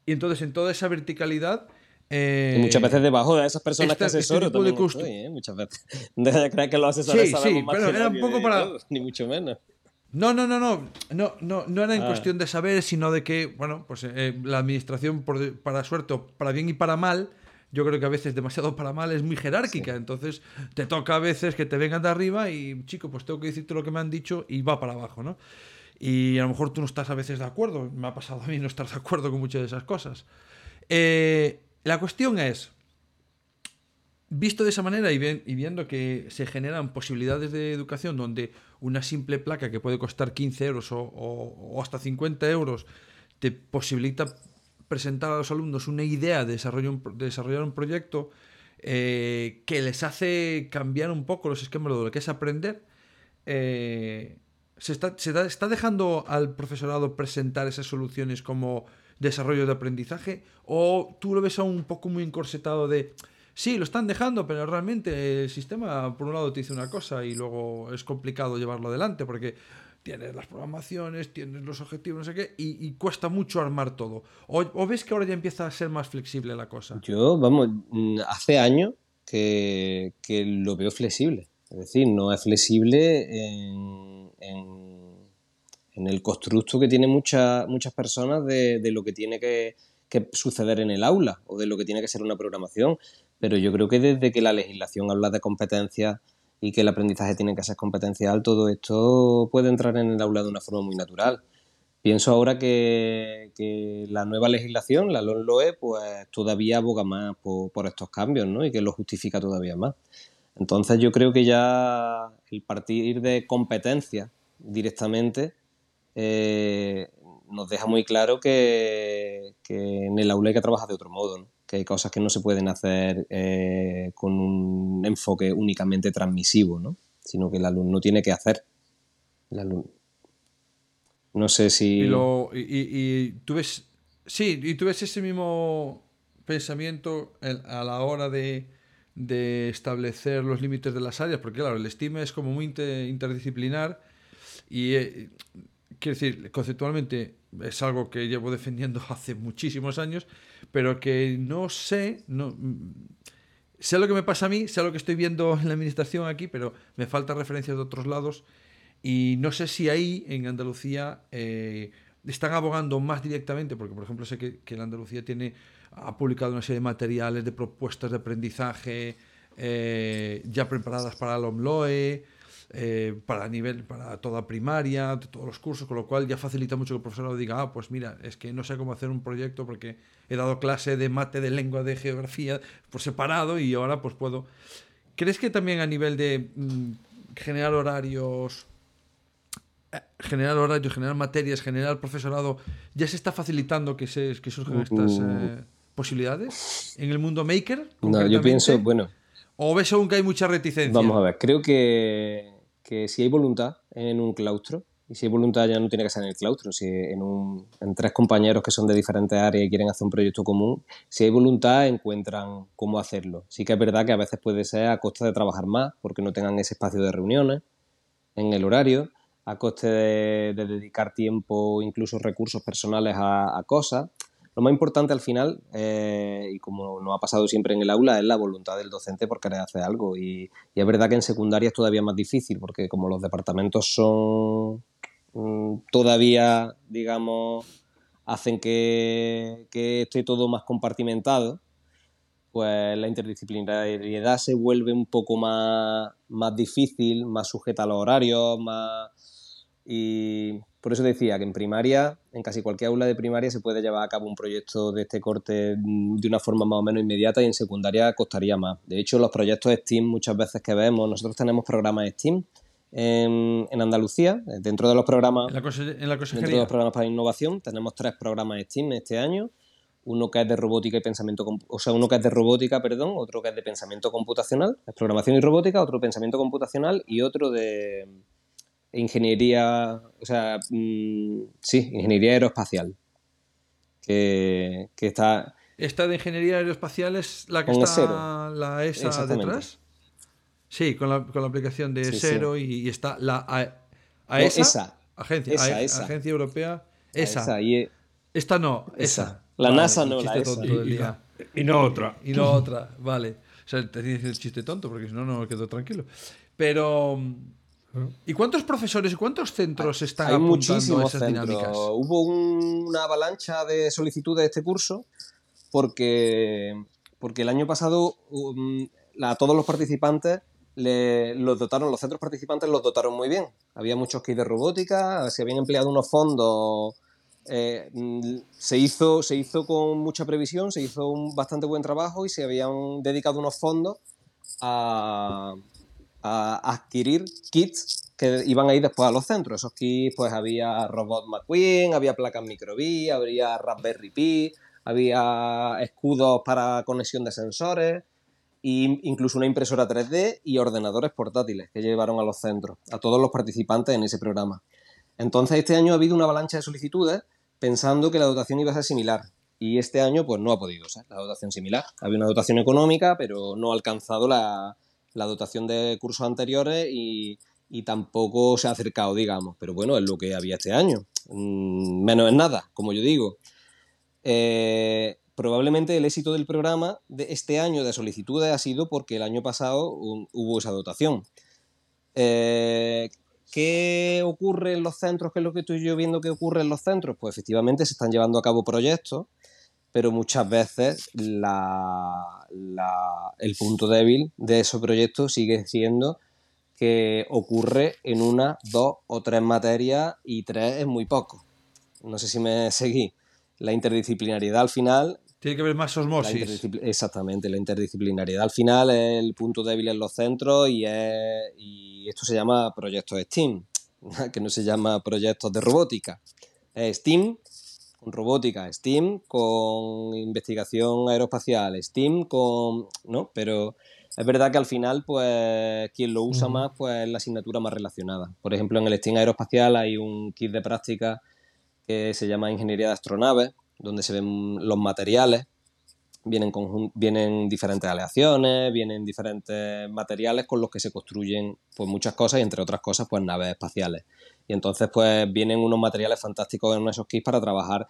Speaker 3: Y entonces en toda esa verticalidad...
Speaker 2: Eh, muchas veces debajo de esas personas que este asesoro este también estoy, ¿eh? Muchas veces. De creer que los asesores sí, sí, pero era un poco para... ni mucho menos.
Speaker 3: No, no, no, no, no, no, no era en ah. cuestión de saber, sino de que, bueno, pues eh, la administración, por, para suerte, para bien y para mal, yo creo que a veces demasiado para mal es muy jerárquica. Entonces te toca a veces que te vengan de arriba y, chico, pues tengo que decirte lo que me han dicho y va para abajo, ¿no? Y a lo mejor tú no estás a veces de acuerdo. Me ha pasado a mí no estar de acuerdo con muchas de esas cosas. Eh, la cuestión es, visto de esa manera y, viendo que se generan posibilidades de educación donde una simple placa que puede costar 15 euros o hasta 50 euros te posibilita presentar a los alumnos una idea de, desarrollar un proyecto eh, que les hace cambiar un poco los esquemas de lo que es aprender, eh, se, está, está, dejando al profesorado presentar esas soluciones como desarrollo de aprendizaje o tú lo ves aún un poco muy encorsetado de sí, lo están dejando, pero realmente el sistema por un lado te dice una cosa y luego es complicado llevarlo adelante porque tienes las programaciones, tienes los objetivos, no sé qué, y, cuesta mucho armar todo. O, ves que ahora ya empieza a ser más flexible la cosa?
Speaker 2: Yo, vamos, mm, hace años que, lo veo flexible. Es decir, no es flexible en, el constructo que tienen muchas muchas personas de, lo que tiene que, que suceder en el aula o de lo que tiene que ser una programación. Pero yo creo que desde que la legislación habla de competencias y que el aprendizaje tiene que ser competencial, todo esto puede entrar en el aula de una forma muy natural. Pienso ahora que, la nueva legislación, la LONLOE, pues todavía aboga más por, estos cambios ¿no? y que lo justifica todavía más. Entonces yo creo que ya el partir de competencia directamente eh, nos deja muy claro que, que, en el aula hay que trabajar de otro modo. Que hay cosas que no se pueden hacer eh, con un enfoque únicamente transmisivo, ¿no? sino que el alumno tiene que hacer. No sé si...
Speaker 3: Y, tú ves... Sí, y tú ves ese mismo pensamiento a la hora de, establecer los límites de las áreas, porque claro, el STEAM es como muy interdisciplinar y, eh, quiero decir, conceptualmente es algo que llevo defendiendo hace muchísimos años, pero que no sé, no, sé lo que me pasa a mí, sé lo que estoy viendo en la administración aquí, pero me faltan referencias de otros lados y no sé si ahí en Andalucía eh, están abogando más directamente, porque por ejemplo sé que, que la Andalucía tiene, ha publicado una serie de materiales, de propuestas de aprendizaje eh, ya preparadas para el OMLOE. Eh, para nivel, para toda primaria, todos los cursos, con lo cual ya facilita mucho que el profesor diga, ah, pues mira, es que no sé cómo hacer un proyecto porque he dado clase de mate, de lengua, de geografía por separado y ahora pues puedo. ¿Crees que también a nivel de mm, generar horarios, eh, generar horarios, generar materias, generar profesorado, ya se está facilitando que, se, que surjan estas eh, posibilidades en el mundo maker?
Speaker 2: No, yo pienso, bueno.
Speaker 3: ¿O ves aún que hay mucha reticencia?
Speaker 2: Vamos a ver, creo que que si hay voluntad en un claustro, y si hay voluntad ya no tiene que ser en el claustro, si en, un, en tres compañeros que son de diferentes áreas y quieren hacer un proyecto común, si hay voluntad encuentran cómo hacerlo. Sí que es verdad que a veces puede ser a costa de trabajar más, porque no tengan ese espacio de reuniones en el horario, a coste de, dedicar tiempo, incluso recursos personales a, a cosas. Lo más importante al final, eh, y como no ha pasado siempre en el aula, es la voluntad del docente por querer hacer algo. Y, es verdad que en secundaria es todavía más difícil, porque como los departamentos son mm, todavía, digamos, hacen que, esté todo más compartimentado, pues la interdisciplinariedad se vuelve un poco más, más difícil, más sujeta a los horarios, más... Y por eso decía que en primaria, en casi cualquier aula de primaria, se puede llevar a cabo un proyecto de este corte mm, de una forma más o menos inmediata y en secundaria costaría más. De hecho, los proyectos STEAM muchas veces que vemos, nosotros tenemos programas STEAM en, Andalucía, dentro de los programas,
Speaker 3: ¿En la,
Speaker 2: dentro de los programas para innovación, tenemos tres programas STEAM este año. Uno que es de robótica y pensamiento, o sea, uno que es de robótica, perdón, otro que es de pensamiento computacional, es programación y robótica, otro pensamiento computacional y otro de, ingeniería, o sea, mm, sí, ingeniería aeroespacial. Que, está...
Speaker 3: ¿Esta de ingeniería aeroespacial es la que está la ESA detrás? Sí, con la, con la aplicación de Cero Y, está la AESA, Agencia, Agencia Europea, ESA. E Esta no, esa.
Speaker 2: La NASA no, la ESA.
Speaker 1: Y, no otra.
Speaker 3: Y no otra, vale. O sea, te dices el chiste tonto, porque si no, no me quedo tranquilo. Pero ¿Y cuántos profesores y cuántos centros están Hay apuntando a esas dinámicas?
Speaker 2: Hubo una avalancha de solicitudes de este curso porque, porque el año pasado um, a todos los participantes los dotaron, los centros participantes los dotaron muy bien. Había muchos kits de robótica, se habían empleado unos fondos. Eh, se, hizo, se hizo con mucha previsión, se hizo un bastante buen trabajo y se habían dedicado unos fondos a, a adquirir kits que iban a ir después a los centros. Esos kits, pues había Robot McQueen, había placas micro:bit, habría Raspberry Pi, había escudos para conexión de sensores, e incluso una impresora 3D y ordenadores portátiles que llevaron a los centros, a todos los participantes en ese programa. Entonces, este año ha habido una avalancha de solicitudes pensando que la dotación iba a ser similar. Y este año, pues no ha podido ser la dotación similar. Había una dotación económica, pero no ha alcanzado la, la dotación de cursos anteriores y, tampoco se ha acercado, digamos. Pero bueno, es lo que había este año. Mm, menos es nada, como yo digo. Eh, probablemente el éxito del programa de este año de solicitudes ha sido porque el año pasado hubo esa dotación. Eh, ¿Qué ocurre en los centros? ¿Qué es lo que estoy yo viendo que ocurre en los centros? Pues efectivamente se están llevando a cabo proyectos pero muchas veces el punto débil de esos proyectos sigue siendo que ocurre en una, dos o tres materias y tres es muy poco. No sé si me seguí. La interdisciplinariedad al final...
Speaker 3: Tiene que ver más osmosis.
Speaker 2: Exactamente, la interdisciplinariedad al final es el punto débil en los centros y, y esto se llama proyectos STEAM, que no se llama proyectos de robótica. Es STEAM con robótica, STEAM con investigación aeroespacial, STEAM con... ¿no? Pero es verdad que al final, pues, quien lo usa más, pues, es la asignatura más relacionada. Por ejemplo, en el STEAM aeroespacial hay un kit de práctica que se llama Ingeniería de Astronaves, donde se ven los materiales, vienen, vienen diferentes aleaciones, vienen diferentes materiales con los que se construyen pues, muchas cosas y entre otras cosas, pues, naves espaciales. Y entonces, pues vienen unos materiales fantásticos en esos kits para trabajar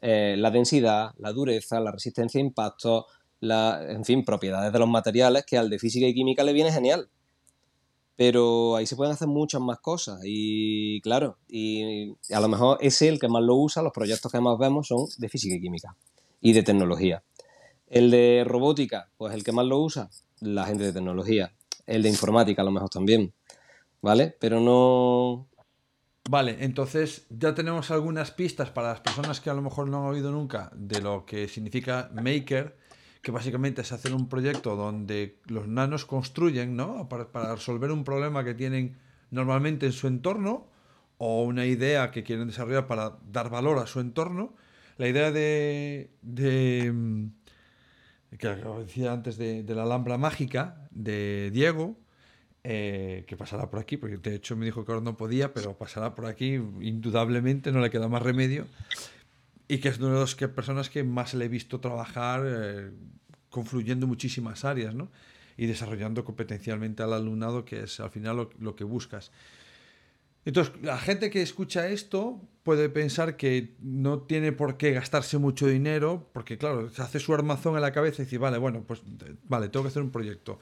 Speaker 2: eh, la densidad, la dureza, la resistencia a impactos, la, en fin, propiedades de los materiales que al de física y química le viene genial. Pero ahí se pueden hacer muchas más cosas y claro, y a lo mejor ese el que más lo usa, los proyectos que más vemos son de física y química y de tecnología. El de robótica, pues el que más lo usa, la gente de tecnología. El de informática a lo mejor también. ¿vale? Pero no...
Speaker 3: Vale, entonces ya tenemos algunas pistas para las personas que a lo mejor no han oído nunca de lo que significa Maker, que básicamente es hacer un proyecto donde los nanos construyen, ¿no? Para, resolver un problema que tienen normalmente en su entorno o una idea que quieren desarrollar para dar valor a su entorno. La idea de, de mm, que decía antes de, de la Alhambra Mágica de Diego, eh, que pasará por aquí, porque de hecho me dijo que ahora no podía, pero pasará por aquí indudablemente, no le queda más remedio. Y que es una de las que, personas que más le he visto trabajar eh, confluyendo muchísimas áreas, ¿no? Y desarrollando competencialmente al alumnado, que es al final lo, lo que buscas. Entonces, la gente que escucha esto puede pensar que no tiene por qué gastarse mucho dinero, porque claro, se hace su armazón en la cabeza y dice, vale, bueno, pues vale, tengo que hacer un proyecto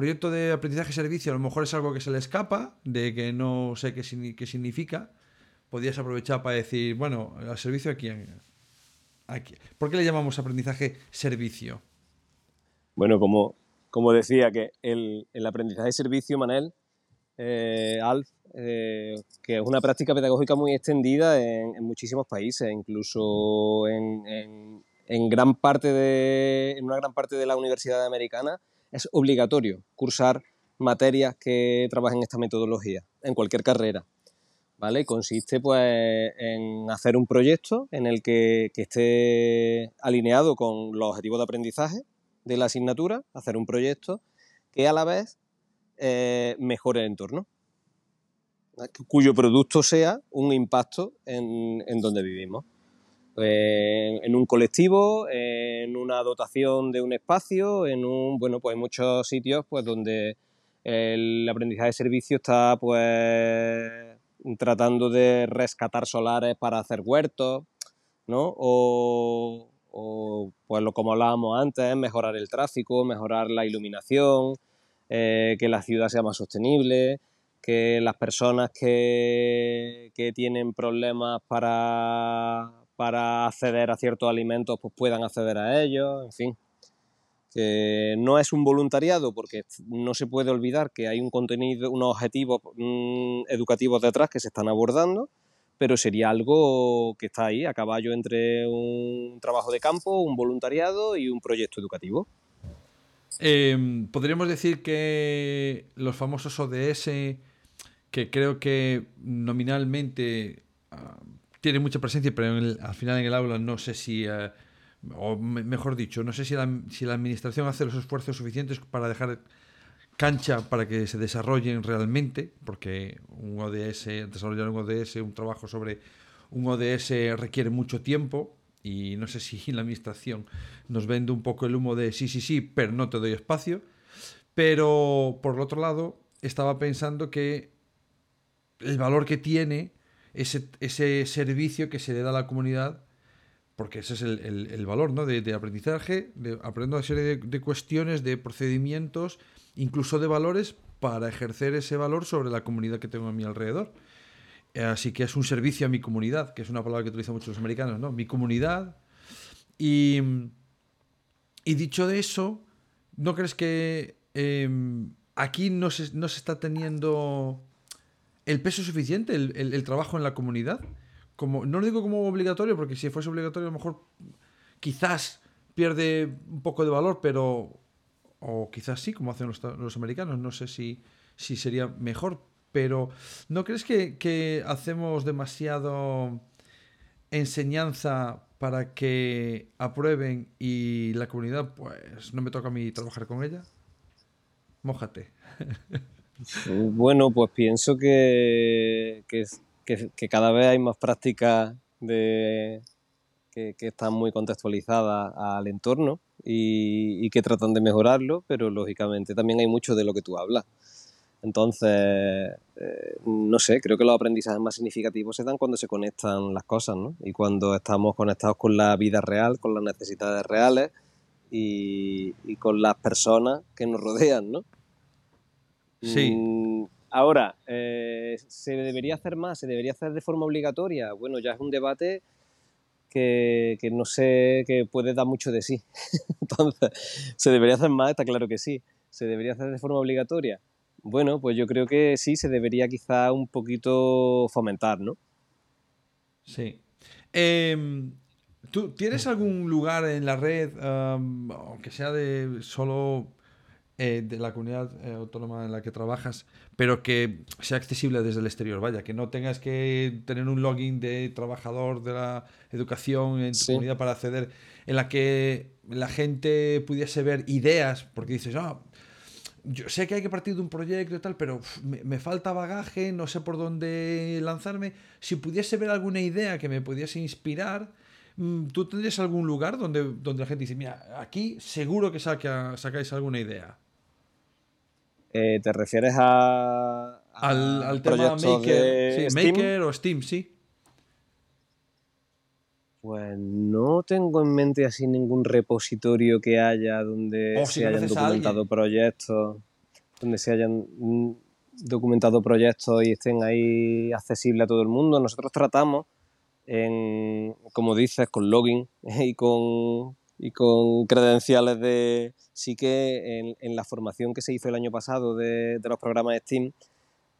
Speaker 3: proyecto de aprendizaje servicio a lo mejor es algo que se le escapa, de que no sé qué, significa, podrías aprovechar para decir, bueno, ¿el servicio a quién? Aquí. ¿Por qué le llamamos aprendizaje servicio?
Speaker 2: Bueno, como, como decía, que el, el aprendizaje servicio, Manel, eh, Alf, eh, que es una práctica pedagógica muy extendida en, muchísimos países, incluso en, en, en, gran parte de, en una gran parte de la universidad americana es obligatorio cursar materias que trabajen esta metodología en cualquier carrera. ¿Vale? Consiste pues, en hacer un proyecto en el que, esté alineado con los objetivos de aprendizaje de la asignatura, hacer un proyecto que a la vez eh, mejore el entorno, cuyo producto sea un impacto en, en donde vivimos en un colectivo, en una dotación de un espacio, en un, bueno, pues hay muchos sitios pues donde el aprendizaje de servicio está pues tratando de rescatar solares para hacer huertos, ¿no? O, pues lo como hablábamos antes, mejorar el tráfico, mejorar la iluminación, eh, que la ciudad sea más sostenible, que las personas que, que tienen problemas para para acceder a ciertos alimentos pues puedan acceder a ellos, en fin. Que no es un voluntariado porque no se puede olvidar que hay un contenido, unos objetivos mm, educativos detrás que se están abordando, pero sería algo que está ahí a caballo entre un trabajo de campo, un voluntariado y un proyecto educativo.
Speaker 3: Em, podríamos decir que los famosos ODS, que creo que nominalmente ah, tiene mucha presencia, pero al final en el aula no sé si, eh, o mejor dicho, no sé si la, administración hace los esfuerzos suficientes para dejar cancha para que se desarrollen realmente, porque un ODS, desarrollar un ODS, un trabajo sobre un ODS requiere mucho tiempo y no sé si la administración nos vende un poco el humo de sí, sí, sí, pero no te doy espacio. Pero por el otro lado, estaba pensando que el valor que tiene ese, ese servicio que se le da a la comunidad, porque ese es el, valor ¿no? de, aprendizaje, de, aprendo una serie de, cuestiones, de procedimientos, incluso de valores, para ejercer ese valor sobre la comunidad que tengo a mi alrededor. Así que es un servicio a mi comunidad, que es una palabra que utilizan muchos americanos, ¿no? Mi comunidad. Y, y dicho de eso, ¿no crees que em, aquí no se, no se está teniendo el peso suficiente, el, trabajo en la comunidad. Como, no lo digo como obligatorio, porque si fuese obligatorio a lo mejor quizás pierde un poco de valor, pero... O quizás sí, como hacen los, americanos. No sé si, si sería mejor, pero ¿no crees que, hacemos demasiado enseñanza para que aprueben y la comunidad, pues no me toca a mí trabajar con ella? Mójate.
Speaker 2: Bueno, pues pienso que, que, cada vez hay más prácticas que, están muy contextualizadas al entorno y, que tratan de mejorarlo, pero lógicamente también hay mucho de lo que tú hablas. Entonces, eh, no sé, creo que los aprendizajes más significativos se dan cuando se conectan las cosas, ¿no? Y cuando estamos conectados con la vida real, con las necesidades reales y, y con las personas que nos rodean, ¿no?
Speaker 3: Sí. Mm,
Speaker 2: ahora, eh, ¿se debería hacer más? ¿Se debería hacer de forma obligatoria? Bueno, ya es un debate que, no sé, que puede dar mucho de sí. Entonces, ¿se debería hacer más? Está claro que sí. ¿Se debería hacer de forma obligatoria? bueno, pues yo creo que sí, se debería quizá un poquito fomentar, ¿no?
Speaker 3: Sí. Em, ¿Tú tienes algún lugar en la red, aunque sea de solo eh, de la comunidad eh, autónoma en la que trabajas, pero que sea accesible desde el exterior? Vaya, que no tengas que tener un login de trabajador de la educación en tu comunidad para acceder, en la que la gente pudiese ver ideas, porque dices, ah, yo sé que hay que partir de un proyecto y tal, pero me, falta bagaje, no sé por dónde lanzarme. Si pudiese ver alguna idea que me pudiese inspirar, mm, ¿tú tendrías algún lugar donde, donde la gente dice, mira, aquí seguro que saca, sacáis alguna idea?
Speaker 2: Eh, ¿Te refieres a,
Speaker 3: al, tema Maker, Maker o Steam, sí?
Speaker 2: Pues no tengo en mente así ningún repositorio que haya donde se hayan documentado proyectos, donde se hayan mm, documentado proyectos y estén ahí accesibles a todo el mundo. Nosotros tratamos, en, como dices, con login y con, y con credenciales de... Sí que en, la formación que se hizo el año pasado de, los programas de Steam,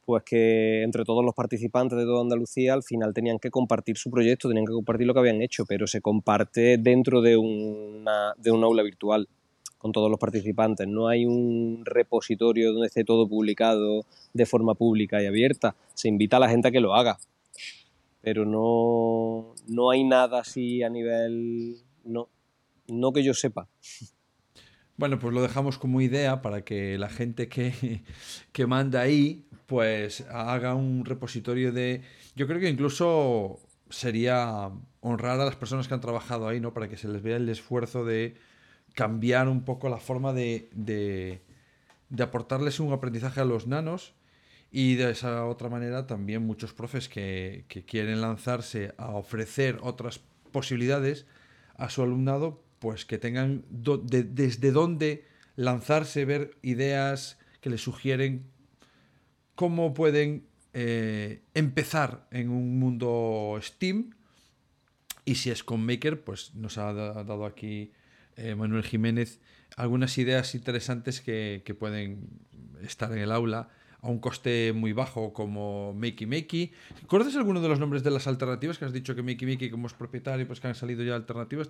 Speaker 2: pues que entre todos los participantes de toda Andalucía al final tenían que compartir su proyecto, tenían que compartir lo que habían hecho, pero se comparte dentro de una, de un aula virtual con todos los participantes. No hay un repositorio donde esté todo publicado de forma pública y abierta. Se invita a la gente a que lo haga, pero no, no hay nada así a nivel... No, no que yo sepa.
Speaker 3: Bueno, pues lo dejamos como idea para que la gente que, que manda ahí, pues haga un repositorio de... Yo creo que incluso sería honrar a las personas que han trabajado ahí, ¿no? Para que se les vea el esfuerzo de cambiar un poco la forma de, de, aportarles un aprendizaje a los nanos y de esa otra manera también muchos profes que, que quieren lanzarse a ofrecer otras posibilidades a su alumnado, pues que tengan desde dónde lanzarse, ver ideas que les sugieren cómo pueden eh, empezar en un mundo Steam. Y si es con Maker, pues nos ha dado aquí eh, Manuel Jiménez algunas ideas interesantes que, que pueden estar en el aula a un coste muy bajo como Makey Makey. ¿Conoces alguno de los nombres de las alternativas que has dicho que Makey Makey como es propietario pues que han salido ya alternativas?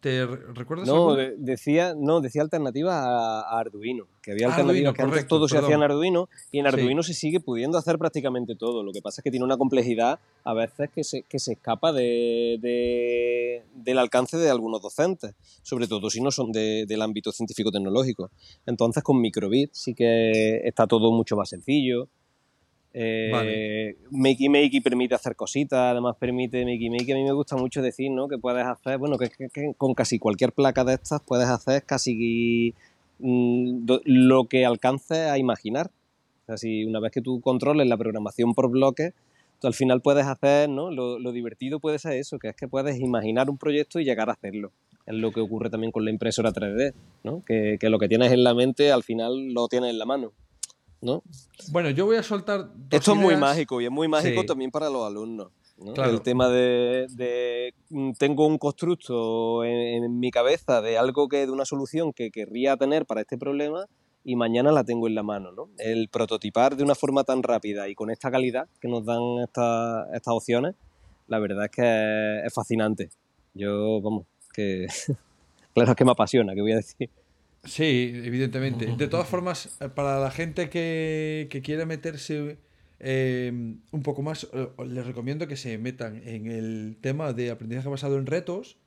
Speaker 3: ¿Te, recuerdas?
Speaker 2: No, decía, no, decía alternativa a, Arduino, que había alternativas que antes todo se hacía en Arduino y en Arduino se sigue pudiendo hacer prácticamente todo. Lo que pasa es que tiene una complejidad a veces que se, que se escapa de, de, del alcance de algunos docentes, sobre todo si no son de, del ámbito científico-tecnológico. Entonces con Microbit sí que está todo mucho más sencillo. Eh, Makey Makey permite hacer cositas, además permite Makey Makey. A mí me gusta mucho decir ¿no? que puedes hacer, bueno, que, con casi cualquier placa de estas puedes hacer casi mm, lo que alcances a imaginar. O sea, si una vez que tú controles la programación por bloques, tú al final puedes hacer, ¿no? Lo, divertido puede ser eso, que es que puedes imaginar un proyecto y llegar a hacerlo. Es lo que ocurre también con la impresora 3D, ¿no? que, que lo que tienes en la mente al final lo tienes en la mano. ¿No?
Speaker 3: Bueno, yo voy a soltar.
Speaker 2: Esto es muy mágico y es muy mágico también para los alumnos. El tema de, mm, tengo un constructo en, mi cabeza de algo que de una solución que querría tener para este problema y mañana la tengo en la mano. ¿no? El prototipar de una forma tan rápida y con esta calidad que nos dan estas opciones, la verdad es que es, fascinante. Yo, vamos, que claro que me apasiona, que voy a decir.
Speaker 3: Sí, evidentemente. De todas formas, eh, para la gente que, quiere meterse em, un poco más, eh, les recomiendo que se metan en el tema de aprendizaje basado en retos,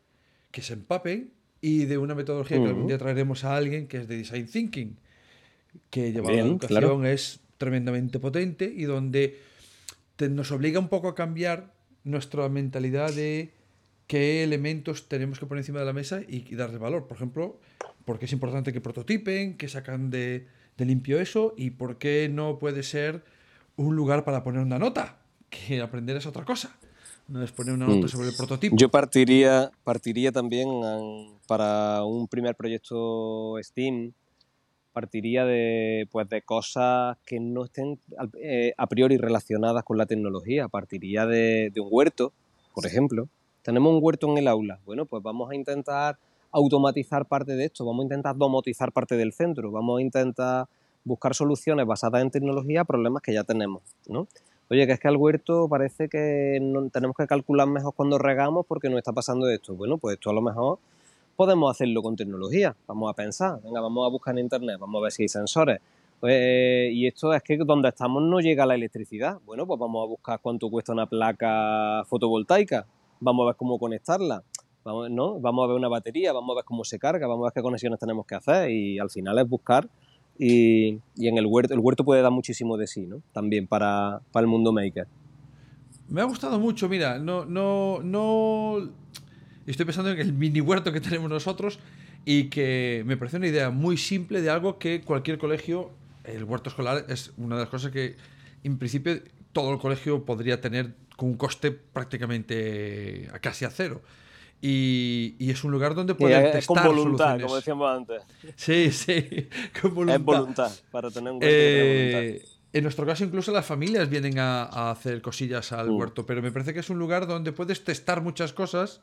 Speaker 3: que se empapen y de una metodología que algún día traeremos a alguien que es de Design Thinking, que lleva la educación es tremendamente potente y donde nos obliga un poco a cambiar nuestra mentalidad de qué elementos tenemos que poner encima de la mesa y, y darles valor. Por ejemplo, porque es importante que prototipen, que sacan de, limpio eso y por qué no puede ser un lugar para poner una nota, que aprender es otra cosa. No es poner una nota mm. sobre el prototipo.
Speaker 2: Yo partiría, partiría también para un primer proyecto Steam, partiría de, pues, de cosas que no estén eh, a priori relacionadas con la tecnología. Partiría de, de un huerto, por ejemplo. Tenemos un huerto en el aula. Bueno, pues vamos a intentar automatizar parte de esto, vamos a intentar domotizar parte del centro, vamos a intentar buscar soluciones basadas en tecnología a problemas que ya tenemos, ¿no? Oye, que es que al huerto parece que no, tenemos que calcular mejor cuando regamos porque no está pasando esto. Bueno, pues esto a lo mejor podemos hacerlo con tecnología. Vamos a pensar, venga, vamos a buscar en internet, vamos a ver si hay sensores. Pues, y esto es que donde estamos no llega la electricidad. Bueno, pues vamos a buscar cuánto cuesta una placa fotovoltaica. Vamos a ver cómo conectarla. Vamos, ¿no? vamos a ver una batería, vamos a ver cómo se carga, vamos a ver qué conexiones tenemos que hacer. Y al final es buscar y, en el huerto, el huerto puede dar muchísimo de sí, ¿no? También para, para el mundo maker.
Speaker 3: Me ha gustado mucho, mira, no, no, no. Estoy pensando en el mini huerto que tenemos nosotros y que me parece una idea muy simple de algo que cualquier colegio, el huerto escolar es una de las cosas que en principio todo el colegio podría tener con un coste prácticamente casi a cero. Y, es un lugar donde pueden testar
Speaker 2: con voluntad, como decíamos antes.
Speaker 3: Sí, sí, con voluntad.
Speaker 2: Es voluntad, para tener un
Speaker 3: eh, En nuestro caso, incluso las familias vienen a, hacer cosillas al mm. huerto, pero me parece que es un lugar donde puedes testar muchas cosas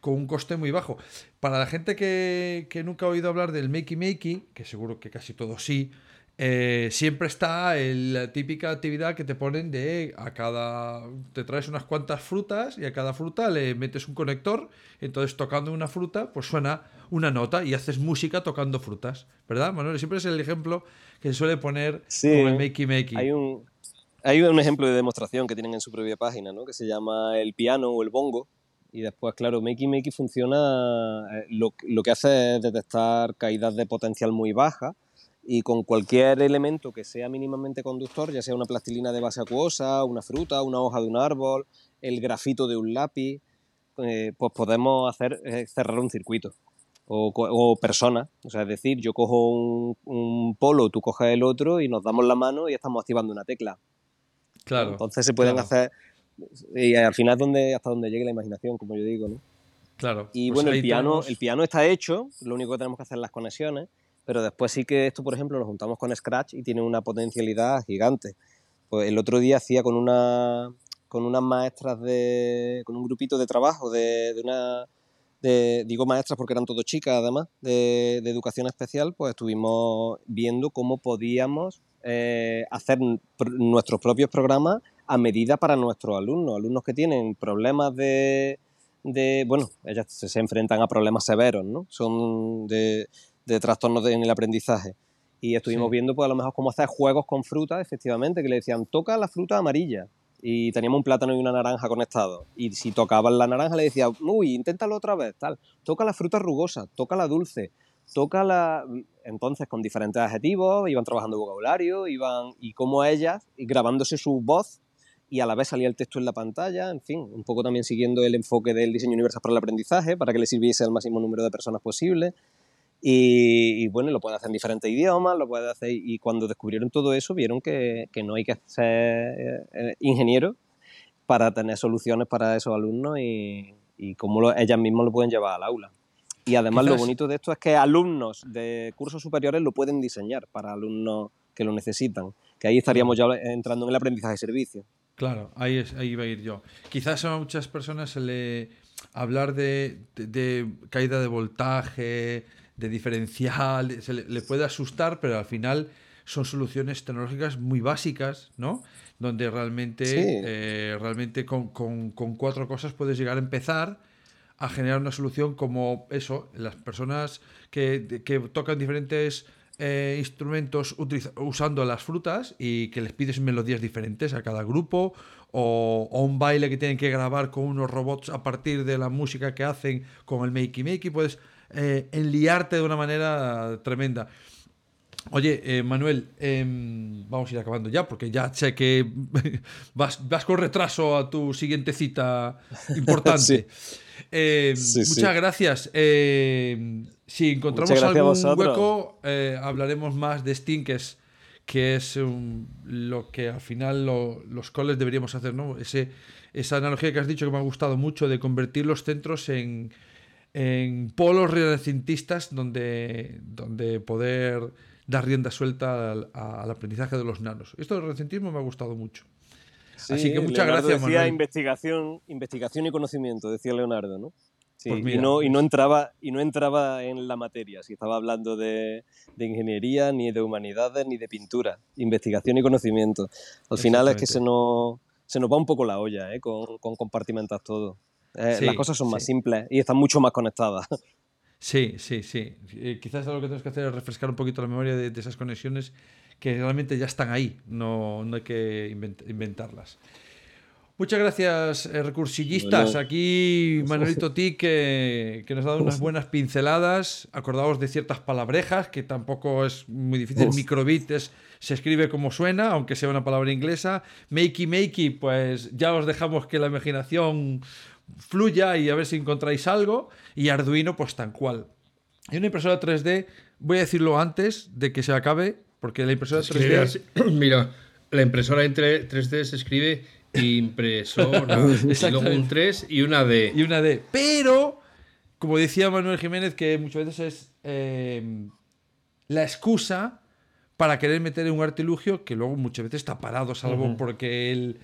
Speaker 3: con un coste muy bajo. Para la gente que, que nunca ha oído hablar del Makey Makey, que seguro que casi todos sí, eh, siempre está la típica actividad que te ponen de a cada. Te traes unas cuantas frutas y a cada fruta le metes un conector. Entonces, tocando una fruta, pues suena una nota y haces música tocando frutas. ¿Verdad, Manuel? Siempre es el ejemplo que se suele poner con el Makey Makey.
Speaker 2: Hay un, hay un ejemplo de demostración que tienen en su propia página, ¿no? que se llama el piano o el bongo. Y después, claro, Makey Makey funciona. Eh, lo, lo que hace es detectar caídas de potencial muy bajas y con cualquier elemento que sea mínimamente conductor, ya sea una plastilina de base acuosa, una fruta, una hoja de un árbol, el grafito de un lápiz, eh, pues podemos hacer eh, cerrar un circuito. O, o personas, o sea, es decir, yo cojo un, polo, tú coges el otro y nos damos la mano y estamos activando una tecla.
Speaker 3: Claro.
Speaker 2: Entonces se pueden hacer, y al final es donde, hasta donde llegue la imaginación, como yo digo, ¿no?
Speaker 3: Claro.
Speaker 2: Y pues bueno, el piano, el piano está hecho, lo único que tenemos que hacer es las conexiones pero después sí que esto, por ejemplo, lo juntamos con Scratch y tiene una potencialidad gigante. Pues el otro día hacía con una con unas maestras de con un grupito de trabajo de, una digo maestras porque eran todas chicas además de, educación especial pues estuvimos viendo cómo podíamos eh, hacer nuestros propios programas a medida para nuestros alumnos alumnos que tienen problemas de, de bueno ellas se enfrentan a problemas severos no son de de trastornos en el aprendizaje. Y estuvimos viendo, pues a lo mejor cómo hacer juegos con fruta, efectivamente, que le decían, toca la fruta amarilla. Y teníamos un plátano y una naranja conectados. Y si tocaban la naranja, le decía, uy, inténtalo otra vez, tal. Toca la fruta rugosa, toca la dulce, toca la. Entonces, con diferentes adjetivos, iban trabajando vocabulario, iban. Y como ellas, y grabándose su voz, y a la vez salía el texto en la pantalla, en fin, un poco también siguiendo el enfoque del diseño universal para el aprendizaje, para que le sirviese al máximo número de personas posible. Y, bueno, lo puede hacer en diferentes idiomas, lo puede hacer. Y cuando descubrieron todo eso, vieron que, que no hay que ser eh, ingeniero para tener soluciones para esos alumnos y, y cómo ellas mismas lo pueden llevar al aula. Y además lo bonito de esto es que alumnos de cursos superiores lo pueden diseñar para alumnos que lo necesitan. Que ahí estaríamos ya entrando en el aprendizaje de servicio.
Speaker 3: Claro, ahí, es, ahí iba a ir yo. Quizás a muchas personas se le hablar de, de caída de voltaje, de diferencial, se le, puede asustar, pero al final son soluciones tecnológicas muy básicas, ¿no? Donde realmente, eh, realmente con, cuatro cosas puedes llegar a empezar a generar una solución como eso, las personas que, tocan diferentes eh, instrumentos usando las frutas y que les pides melodías diferentes a cada grupo o, o, un baile que tienen que grabar con unos robots a partir de la música que hacen con el Makey Makey, puedes eh, enliarte de una manera tremenda. Oye, eh, Manuel, em, vamos a ir acabando ya, porque ya sé que vas, con retraso a tu siguiente cita importante. Em, muchas gracias. Em, si encontramos algún hueco, eh, hablaremos más de Steam, que es, que es lo que al final los coles deberíamos hacer, ¿no? Ese, esa analogía que has dicho que me ha gustado mucho de convertir los centros en, en polos renacentistas donde, donde poder dar rienda suelta al, aprendizaje de los nanos. Esto del renacentismo me ha gustado mucho. Así que muchas gracias,
Speaker 2: decía investigación, investigación y conocimiento, decía Leonardo, ¿no? pues y, no, y, no entraba, y no entraba en la materia, si estaba hablando de, de, ingeniería, ni de humanidades, ni de pintura, investigación y conocimiento. Al final es que se nos, se nos va un poco la olla ¿eh? con, con compartimentar todo. Eh, las cosas son más simples y están mucho más conectadas.
Speaker 3: Sí, sí, sí. Eh, quizás lo que tenemos que hacer es refrescar un poquito la memoria de, de esas conexiones que realmente ya están ahí, no, no hay que inventarlas. Muchas gracias, eh, recursillistas. Aquí Manuelito Tic, que, nos ha dado unas buenas pinceladas. Acordaos de ciertas palabrejas, que tampoco es muy difícil. Microbit se escribe como suena, aunque sea una palabra inglesa. Makey Makey, pues ya os dejamos que la imaginación fluya y a ver si encontráis algo. Y Arduino, pues tan cual. Y una impresora 3D, voy a decirlo antes de que se acabe, porque la impresora 3D.
Speaker 1: Mira, la impresora en 3D se escribe impresora. y luego un 3 y una D.
Speaker 3: Y una D. Pero, como decía Manuel Jiménez, que muchas veces es eh, la excusa para querer meter en un artilugio que luego muchas veces está parado, salvo porque el,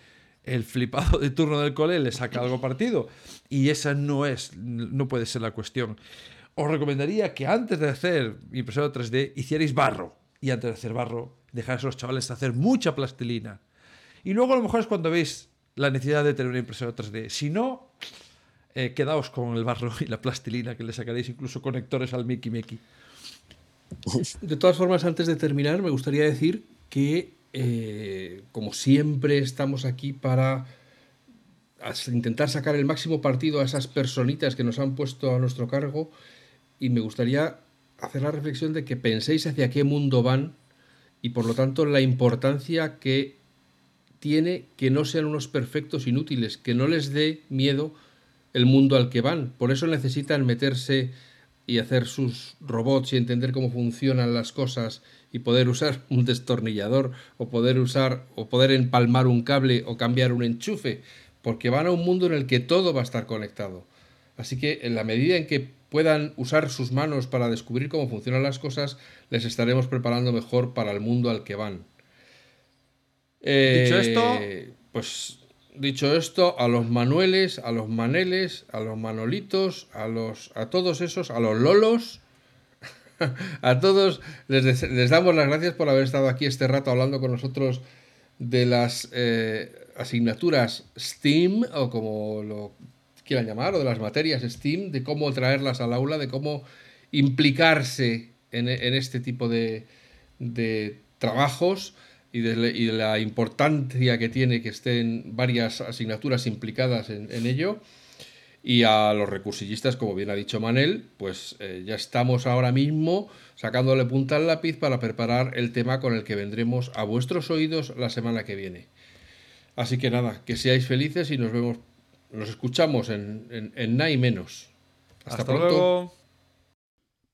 Speaker 3: el, flipado de turno del cole le saca algo partido. Y esa no es, no puede ser la cuestión. Os recomendaría que antes de hacer impresora 3D hicierais barro. Y antes de hacer barro, dejáis a los chavales hacer mucha plastilina y luego a lo mejor es cuando veis la necesidad de tener una impresora 3D. Si no, eh, quedaos con el barro y la plastilina, que le sacaréis incluso conectores al Mickey Mickey.
Speaker 1: De todas formas, antes de terminar, me gustaría decir que, eh, como siempre, estamos aquí para intentar sacar el máximo partido a esas personitas que nos han puesto a nuestro cargo y me gustaría hacer la reflexión de que penséis hacia qué mundo van y por lo tanto la importancia que tiene que no sean unos perfectos inútiles, que no les dé miedo el mundo al que van. Por eso necesitan meterse y hacer sus robots y entender cómo funcionan las cosas y poder usar un destornillador o poder usar o poder empalmar un cable o cambiar un enchufe, porque van a un mundo en el que todo va a estar conectado. Así que en la medida en que puedan usar sus manos para descubrir cómo funcionan las cosas, les estaremos preparando mejor para el mundo al que van dicho esto, eh, pues dicho esto, a los Manueles, a los Maneles, a los Manolitos, a los a todos esos, a los Lolos, a todos les, damos las gracias por haber estado aquí este rato hablando con nosotros de las eh, asignaturas STEAM o como lo quieran llamar, o de las materias STEAM, de cómo traerlas al aula, de cómo implicarse en, este tipo de, de trabajos y de, la importancia que tiene que estén varias asignaturas implicadas en, ello. Y a los recursillistas, como bien ha dicho Manel, pues eh, ya estamos ahora mismo sacándole punta al lápiz para preparar el tema con el que vendremos a vuestros oídos la semana que viene. Así que nada, que seáis felices y nos vemos, nos escuchamos en, en, en Menos. Hasta, pronto.